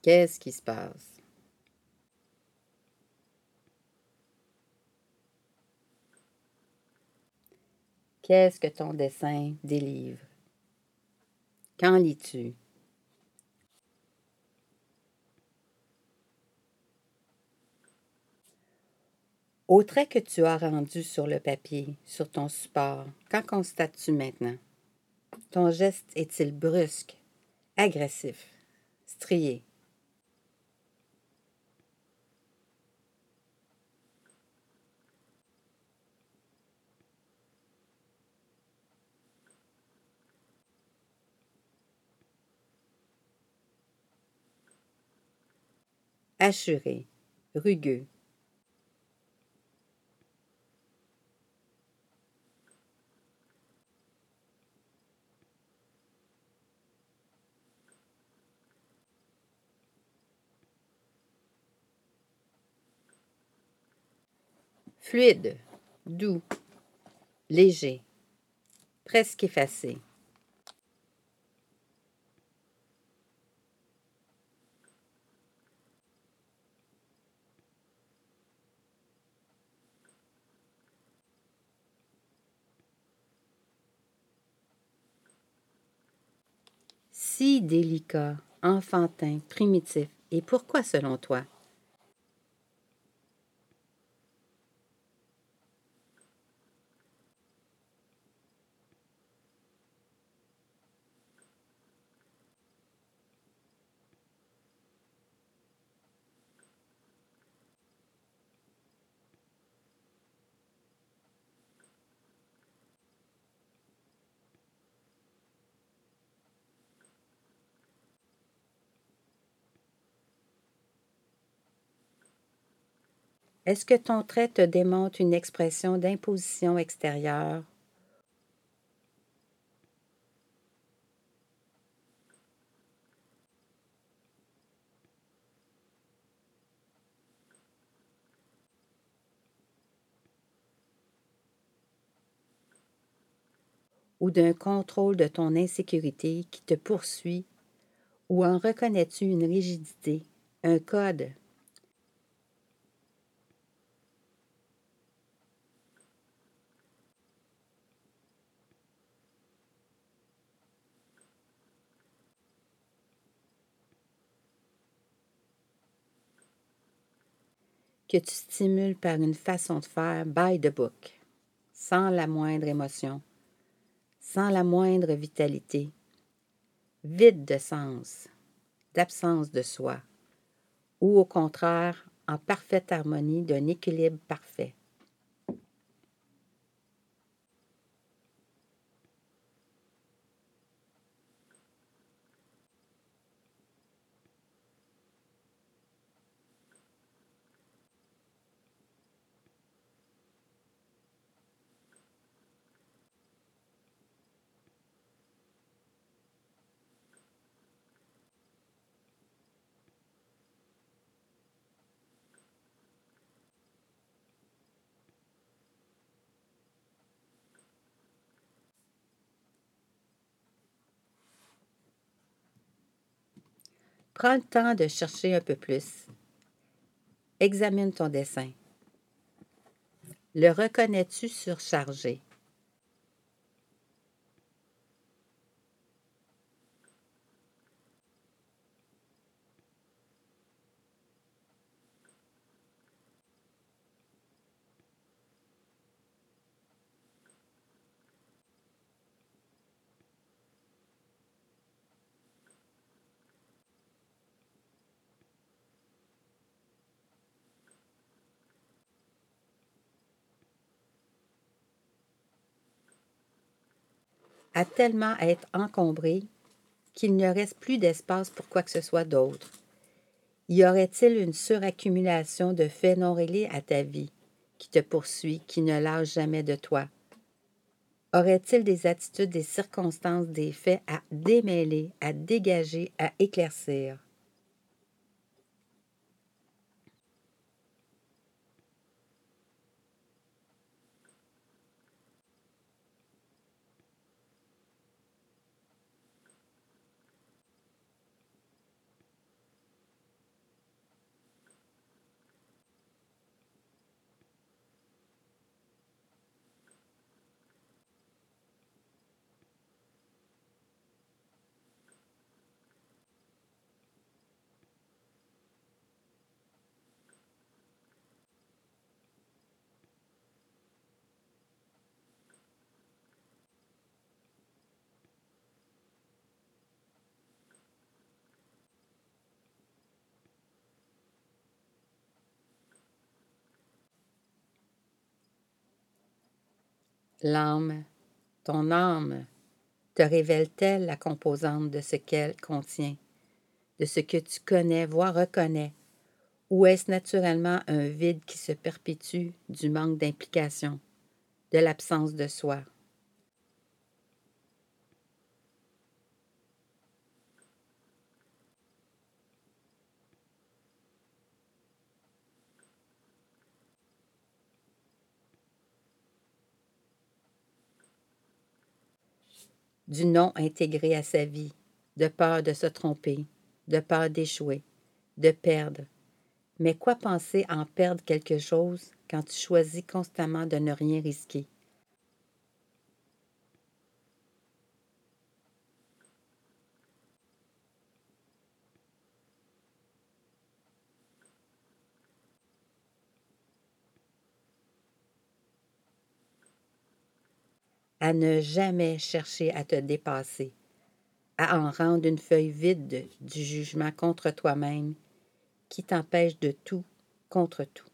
Qu'est-ce qui se passe? Qu'est-ce que ton dessin délivre? Qu'en lis-tu? Au trait que tu as rendu sur le papier, sur ton support, qu'en constates-tu maintenant? Ton geste est-il brusque, agressif, strié? Assuré, rugueux. Fluide, doux, léger, presque effacé. si délicat, enfantin, primitif. Et pourquoi selon toi? Est-ce que ton trait te démontre une expression d'imposition extérieure? ou d'un contrôle de ton insécurité qui te poursuit, ou en reconnais-tu une rigidité, un code que tu stimules par une façon de faire by the book, sans la moindre émotion, sans la moindre vitalité, vide de sens, d'absence de soi, ou au contraire en parfaite harmonie d'un équilibre parfait. Prends le temps de chercher un peu plus. Examine ton dessin. Le reconnais-tu surchargé? À tellement être encombré qu'il ne reste plus d'espace pour quoi que ce soit d'autre? Y aurait-il une suraccumulation de faits non réglés à ta vie qui te poursuit, qui ne lâche jamais de toi? Aurait-il des attitudes, des circonstances, des faits à démêler, à dégager, à éclaircir? L'âme, ton âme, te révèle-t-elle la composante de ce qu'elle contient, de ce que tu connais, voire reconnais, ou est-ce naturellement un vide qui se perpétue du manque d'implication, de l'absence de soi? Du non intégré à sa vie, de peur de se tromper, de peur d'échouer, de perdre. Mais quoi penser en perdre quelque chose quand tu choisis constamment de ne rien risquer? À ne jamais chercher à te dépasser, à en rendre une feuille vide du jugement contre toi-même qui t'empêche de tout contre tout.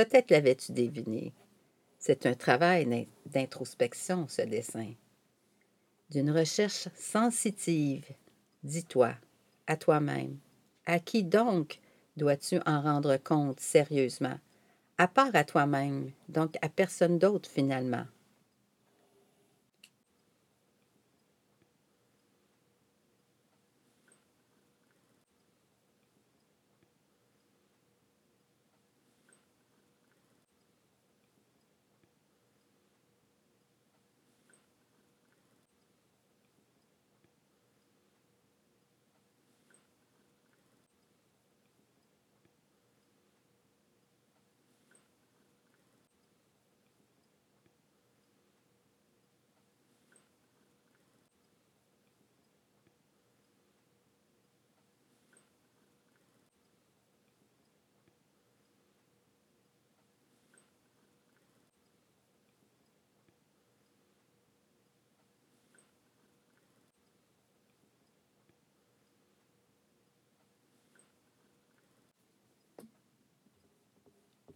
Peut-être l'avais-tu deviné. C'est un travail d'introspection, ce dessin. D'une recherche sensitive, dis-toi, à toi-même. À qui donc dois-tu en rendre compte sérieusement? À part à toi-même, donc à personne d'autre finalement.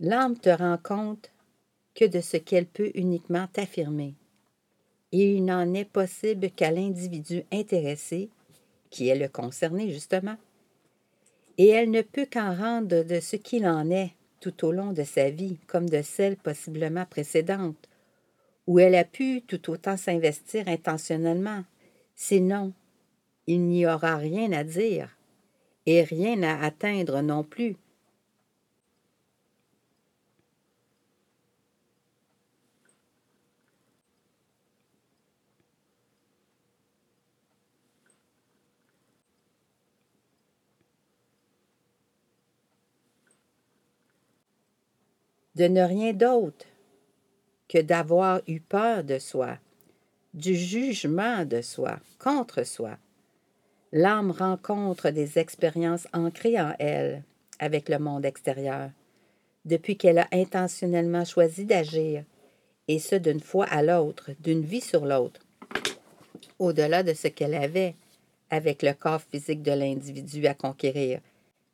L'âme te rend compte que de ce qu'elle peut uniquement t'affirmer. Et il n'en est possible qu'à l'individu intéressé, qui est le concerné justement, et elle ne peut qu'en rendre de ce qu'il en est tout au long de sa vie, comme de celle possiblement précédente, où elle a pu tout autant s'investir intentionnellement. Sinon, il n'y aura rien à dire et rien à atteindre non plus, de ne rien d'autre que d'avoir eu peur de soi, du jugement de soi, contre soi. L'âme rencontre des expériences ancrées en elle avec le monde extérieur, depuis qu'elle a intentionnellement choisi d'agir, et ce d'une fois à l'autre, d'une vie sur l'autre, au-delà de ce qu'elle avait avec le corps physique de l'individu à conquérir,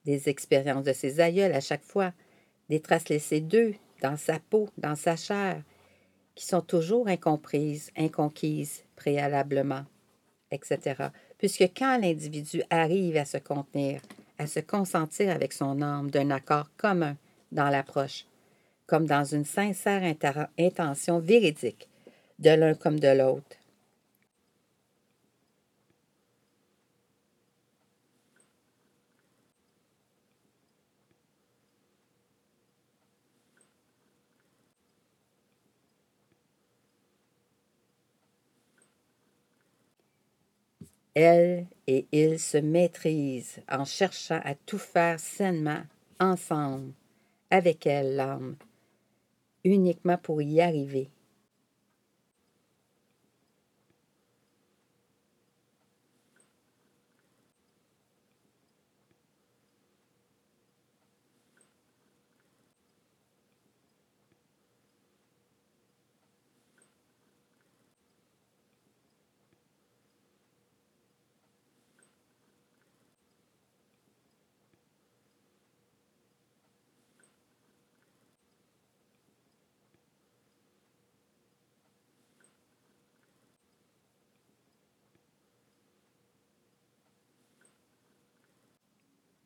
des expériences de ses aïeuls à chaque fois, des traces laissées d'eux dans sa peau, dans sa chair, qui sont toujours incomprises, inconquises préalablement, etc. Puisque quand l'individu arrive à se contenir, à se consentir avec son âme d'un accord commun dans l'approche, comme dans une sincère intention véridique de l'un comme de l'autre, Elle et il se maîtrisent en cherchant à tout faire sainement, ensemble, avec elle, l'âme, uniquement pour y arriver.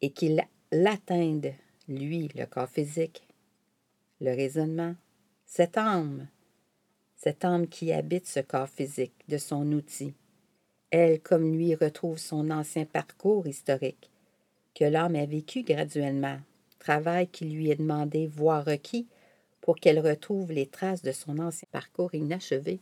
Et qu'il l'atteigne, lui, le corps physique, le raisonnement, cette âme, cette âme qui habite ce corps physique de son outil, elle, comme lui, retrouve son ancien parcours historique, que l'âme a vécu graduellement, travail qui lui est demandé, voire requis, pour qu'elle retrouve les traces de son ancien parcours inachevé.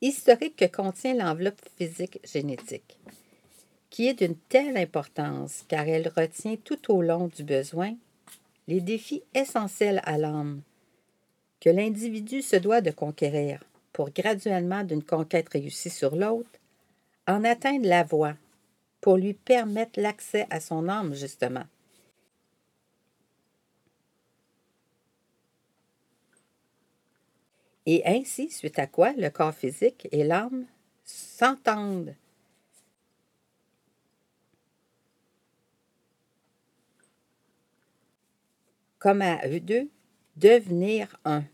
Historique que contient l'enveloppe physique génétique, qui est d'une telle importance car elle retient tout au long du besoin les défis essentiels à l'âme que l'individu se doit de conquérir pour graduellement d'une conquête réussie sur l'autre, en atteindre la voie pour lui permettre l'accès à son âme, justement. Et ainsi, suite à quoi le corps physique et l'âme s'entendent. Comme à eux deux, devenir un.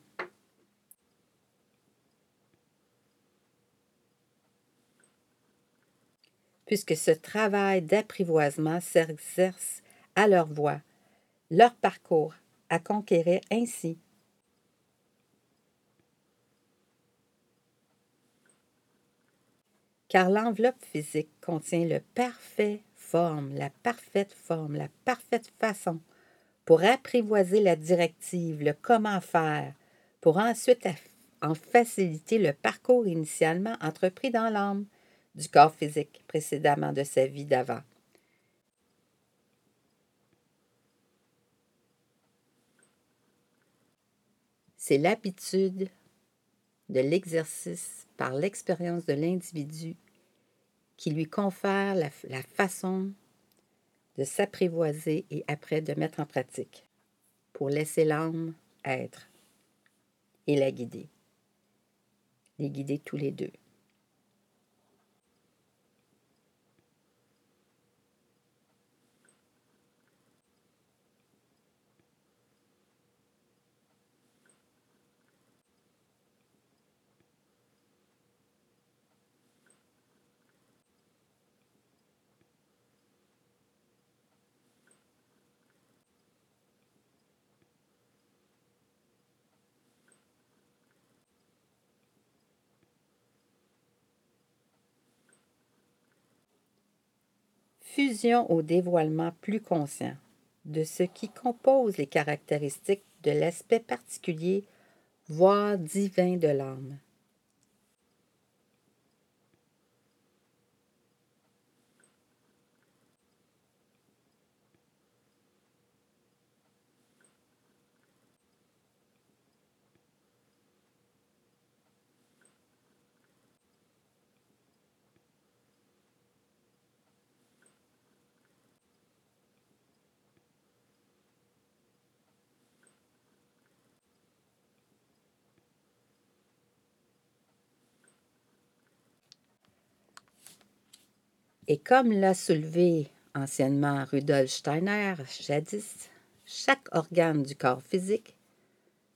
Puisque ce travail d'apprivoisement s'exerce à leur voix, leur parcours, à conquérir ainsi car l'enveloppe physique contient le parfait forme, la parfaite forme, la parfaite façon pour apprivoiser la directive, le comment faire, pour ensuite en faciliter le parcours initialement entrepris dans l'âme du corps physique précédemment de sa vie d'avant. C'est l'habitude de l'exercice par l'expérience de l'individu qui lui confère la, façon de s'apprivoiser et après de mettre en pratique pour laisser l'âme être et la guider. Les guider tous les deux. Fusion au dévoilement plus conscient de ce qui compose les caractéristiques de l'aspect particulier, voire divin de l'âme. Et comme l'a soulevé anciennement Rudolf Steiner, jadis, chaque organe du corps physique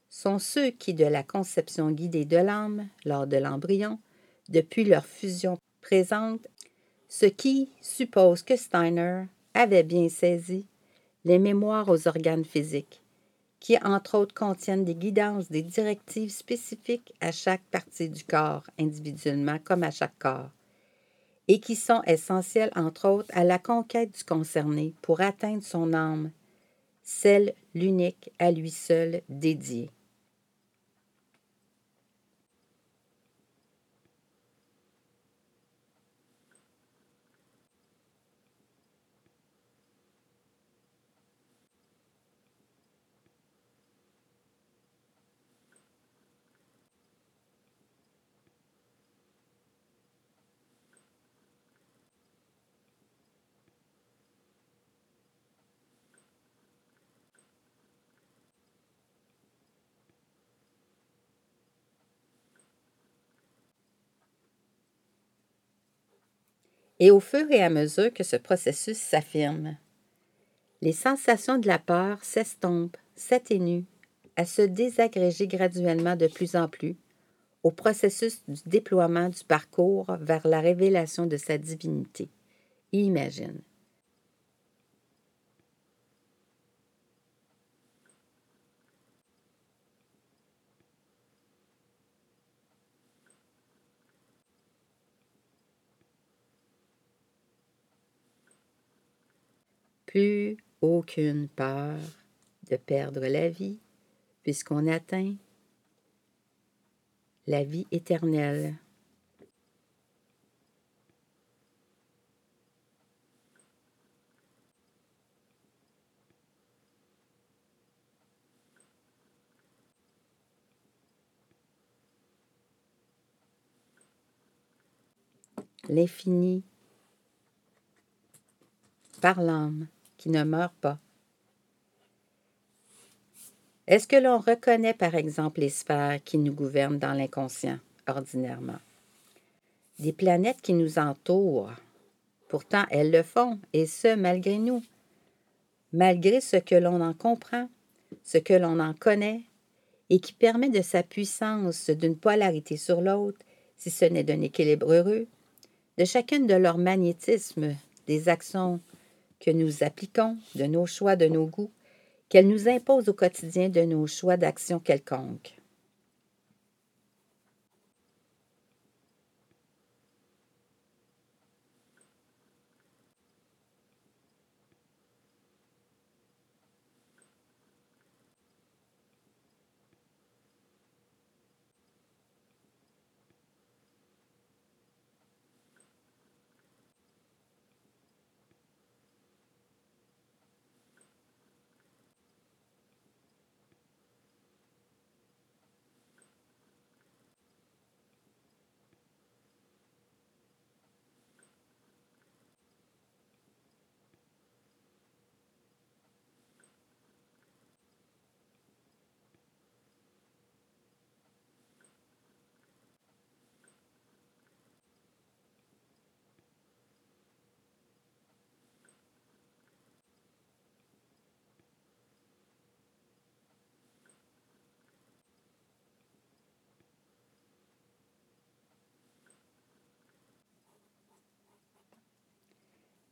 sont ceux qui, de la conception guidée de l'âme lors de l'embryon, depuis leur fusion présente, ce qui suppose que Steiner avait bien saisi les mémoires aux organes physiques, qui entre autres contiennent des guidances, des directives spécifiques à chaque partie du corps, individuellement comme à chaque corps et qui sont essentiels, entre autres, à la conquête du concerné pour atteindre son âme, celle l'unique à lui seul dédiée. Et au fur et à mesure que ce processus s'affirme, les sensations de la peur s'estompent, s'atténuent, à se désagréger graduellement de plus en plus au processus du déploiement du parcours vers la révélation de sa divinité. Imagine. plus aucune peur de perdre la vie, puisqu'on atteint la vie éternelle. L'infini par l'âme qui ne meurt pas. Est-ce que l'on reconnaît par exemple les sphères qui nous gouvernent dans l'inconscient ordinairement? Des planètes qui nous entourent. Pourtant, elles le font, et ce, malgré nous, malgré ce que l'on en comprend, ce que l'on en connaît, et qui permet de sa puissance d'une polarité sur l'autre, si ce n'est d'un équilibre heureux, de chacune de leurs magnétismes, des actions que nous appliquons, de nos choix, de nos goûts, qu'elles nous imposent au quotidien de nos choix d'action quelconques.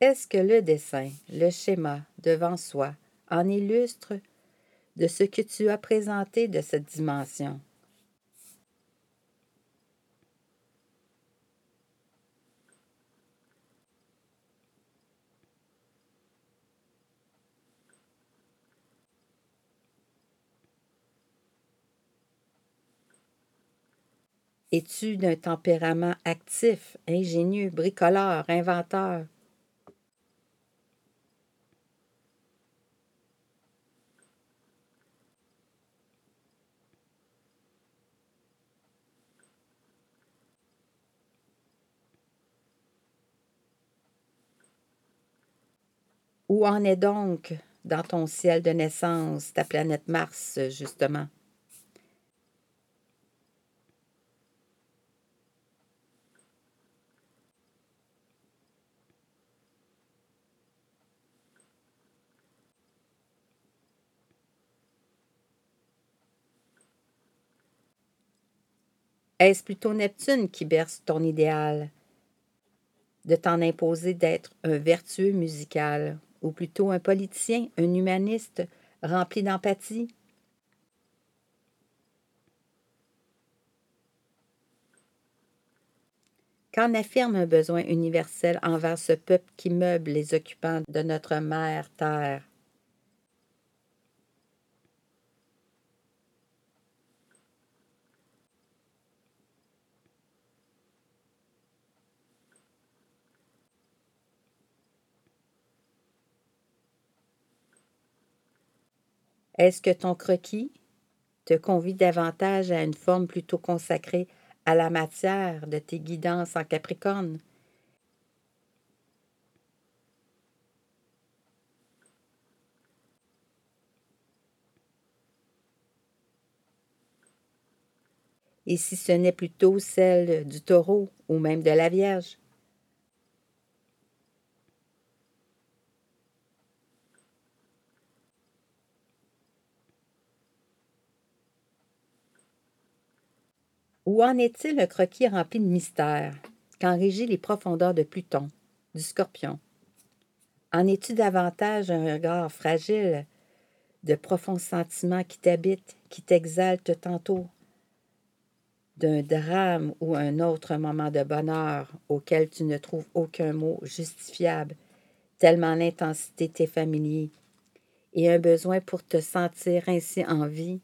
Est-ce que le dessin, le schéma devant soi, en illustre de ce que tu as présenté de cette dimension? Es-tu d'un tempérament actif, ingénieux, bricoleur, inventeur? Où en est donc dans ton ciel de naissance ta planète Mars, justement? Est-ce plutôt Neptune qui berce ton idéal de t'en imposer d'être un vertueux musical? Ou plutôt un politicien, un humaniste rempli d'empathie? Qu'en affirme un besoin universel envers ce peuple qui meuble les occupants de notre mère Terre? Est-ce que ton croquis te convie davantage à une forme plutôt consacrée à la matière de tes guidances en Capricorne? Et si ce n'est plutôt celle du taureau ou même de la Vierge? Où en est-il le croquis rempli de mystère, qu'enrégit les profondeurs de Pluton, du Scorpion? En es-tu davantage un regard fragile, de profonds sentiments qui t'habitent, qui t'exaltent tantôt, d'un drame ou un autre moment de bonheur auquel tu ne trouves aucun mot justifiable, tellement l'intensité t'est familier, et un besoin pour te sentir ainsi en vie,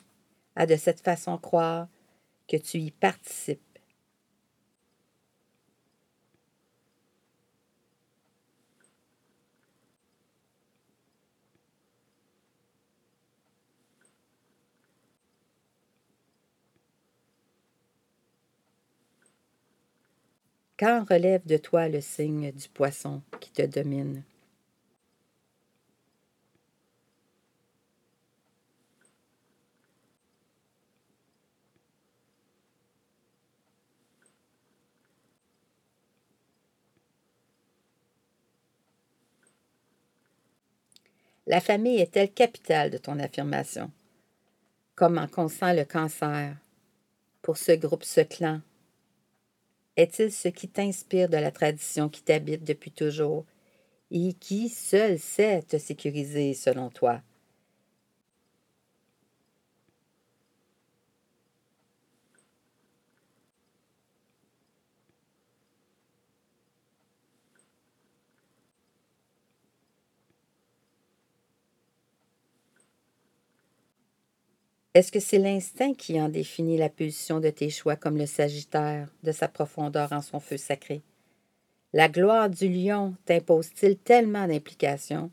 à de cette façon croire que tu y participes. Quand relève de toi le signe du poisson qui te domine? La famille est-elle capitale de ton affirmation? Comment consent le cancer? Pour ce groupe, ce clan? Est-il ce qui t'inspire de la tradition qui t'habite depuis toujours? Et qui seul sait te sécuriser selon toi? Est-ce que c'est l'instinct qui en définit la pulsion de tes choix comme le Sagittaire, de sa profondeur en son feu sacré? La gloire du lion t'impose-t-il tellement d'implications?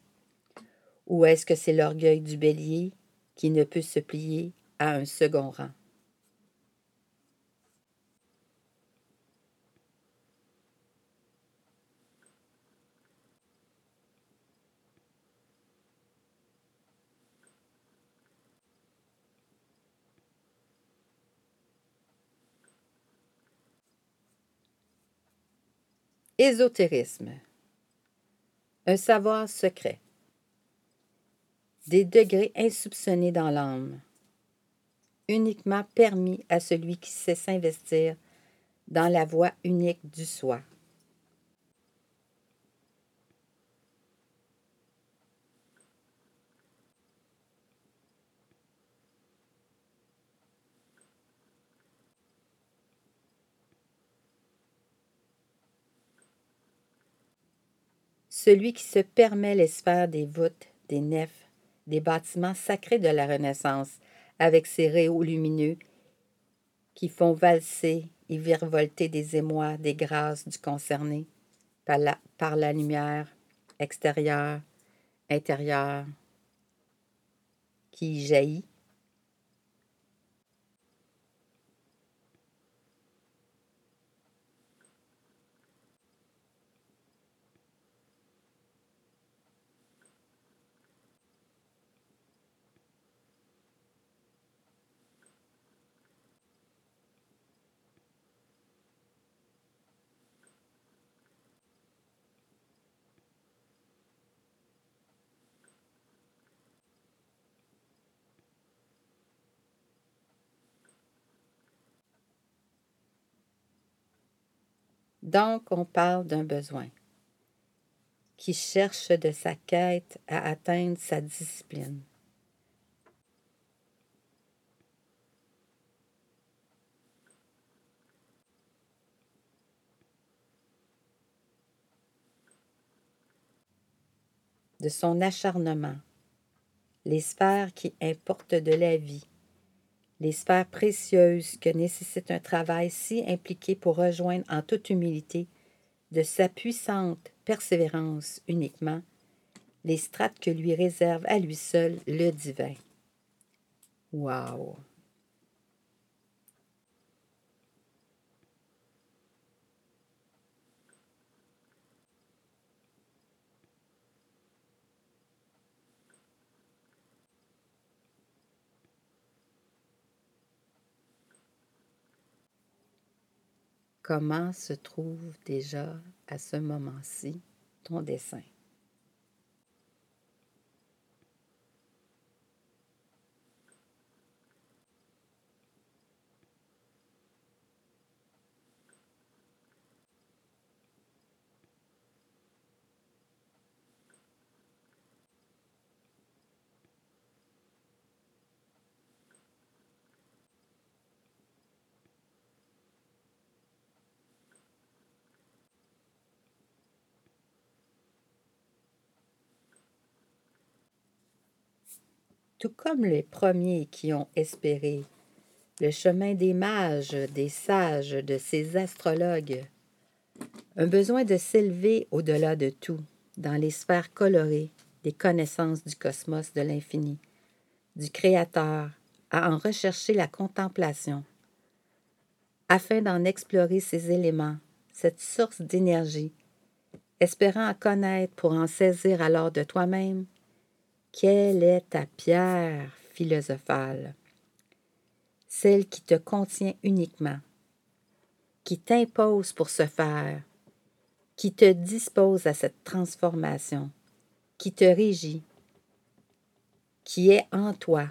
Ou est-ce que c'est l'orgueil du bélier qui ne peut se plier à un second rang? Ésotérisme. Un savoir secret. Des degrés insoupçonnés dans l'âme. Uniquement permis à celui qui sait s'investir dans la voie unique du soi. Celui qui se permet les sphères des voûtes, des nefs, des bâtiments sacrés de la Renaissance, avec ses rayons lumineux qui font valser et virevolter des émois, des grâces du concerné par la lumière extérieure, intérieure, qui jaillit Donc, on parle d'un besoin qui cherche de sa quête à atteindre sa discipline. de son acharnement, les sphères qui importent de la vie, les sphères précieuses que nécessite un travail si impliqué pour rejoindre en toute humilité, de sa puissante persévérance uniquement, les strates que lui réserve à lui seul le divin. Wow! Comment se trouve déjà à ce moment-ci ton dessin? Tout comme les premiers qui ont espéré, le chemin des mages, des sages, de ces astrologues, un besoin de s'élever au-delà de tout, dans les sphères colorées des connaissances du cosmos de l'infini, du Créateur, à en rechercher la contemplation, afin d'en explorer ces éléments, cette source d'énergie, espérant en connaître pour en saisir alors de toi-même, quelle est ta pierre philosophale, celle qui te contient uniquement, qui t'impose pour se faire, qui te dispose à cette transformation, qui te régit, qui est en toi,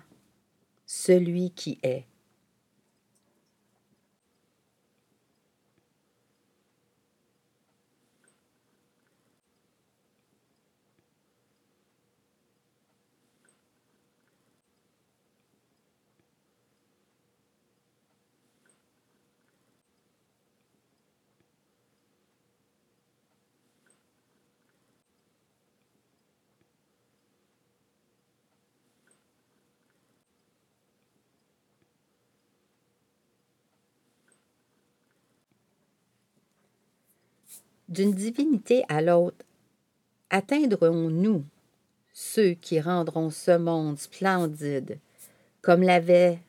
celui qui est. D'une divinité à l'autre, atteindrons-nous ceux qui rendront ce monde splendide, comme l'avait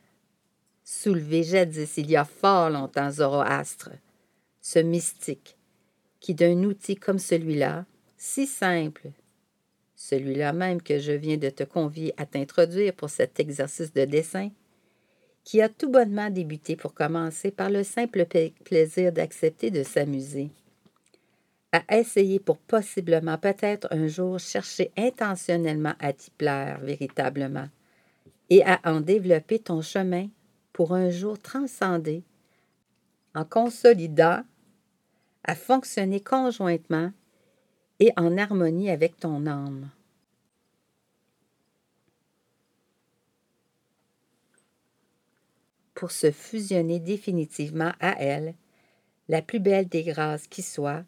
soulevé jadis il y a fort longtemps Zoroastre, ce mystique, qui d'un outil comme celui-là, si simple, celui-là même que je viens de te convier à t'introduire pour cet exercice de dessin, qui a tout bonnement débuté pour commencer par le simple plaisir d'accepter de s'amuser à essayer pour possiblement peut-être un jour chercher intentionnellement à t'y plaire véritablement et à en développer ton chemin pour un jour transcender en consolidant à fonctionner conjointement et en harmonie avec ton âme. Pour se fusionner définitivement à elle, la plus belle des grâces qui soit,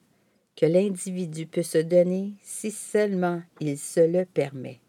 que l'individu peut se donner si seulement il se le permet.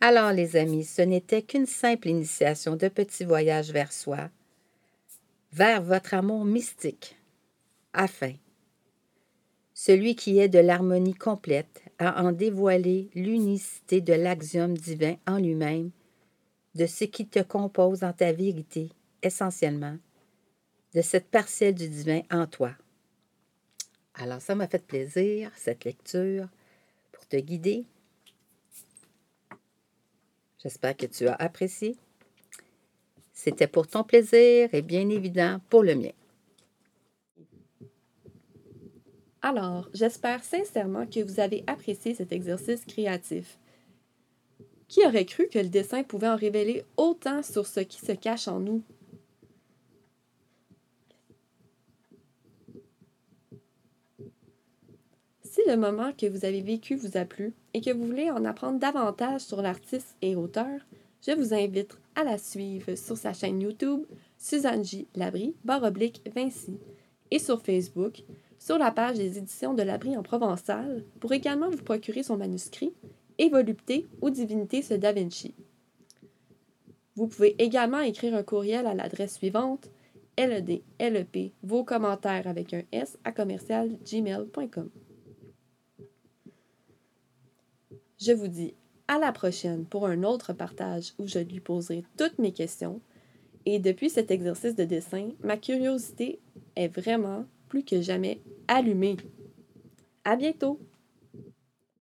Alors, les amis, ce n'était qu'une simple initiation de petit voyage vers soi, vers votre amour mystique, afin, celui qui est de l'harmonie complète, à en dévoiler l'unicité de l'axiome divin en lui-même, de ce qui te compose en ta vérité, essentiellement, de cette partielle du divin en toi. Alors, ça m'a fait plaisir, cette lecture, pour te guider J'espère que tu as apprécié. C'était pour ton plaisir et bien évident pour le mien. Alors, j'espère sincèrement que vous avez apprécié cet exercice créatif. Qui aurait cru que le dessin pouvait en révéler autant sur ce qui se cache en nous? Le moment que vous avez vécu vous a plu et que vous voulez en apprendre davantage sur l'artiste et auteur, je vous invite à la suivre sur sa chaîne YouTube Suzanne J. Labrie, barre oblique Vinci, et sur Facebook, sur la page des éditions de Labrie en provençal, pour également vous procurer son manuscrit et volupté ou divinité ce Da Vinci. Vous pouvez également écrire un courriel à l'adresse suivante ldlep vos commentaires avec un s à commercial gmail.com. Je vous dis à la prochaine pour un autre partage où je lui poserai toutes mes questions. Et depuis cet exercice de dessin, ma curiosité est vraiment plus que jamais allumée. À bientôt!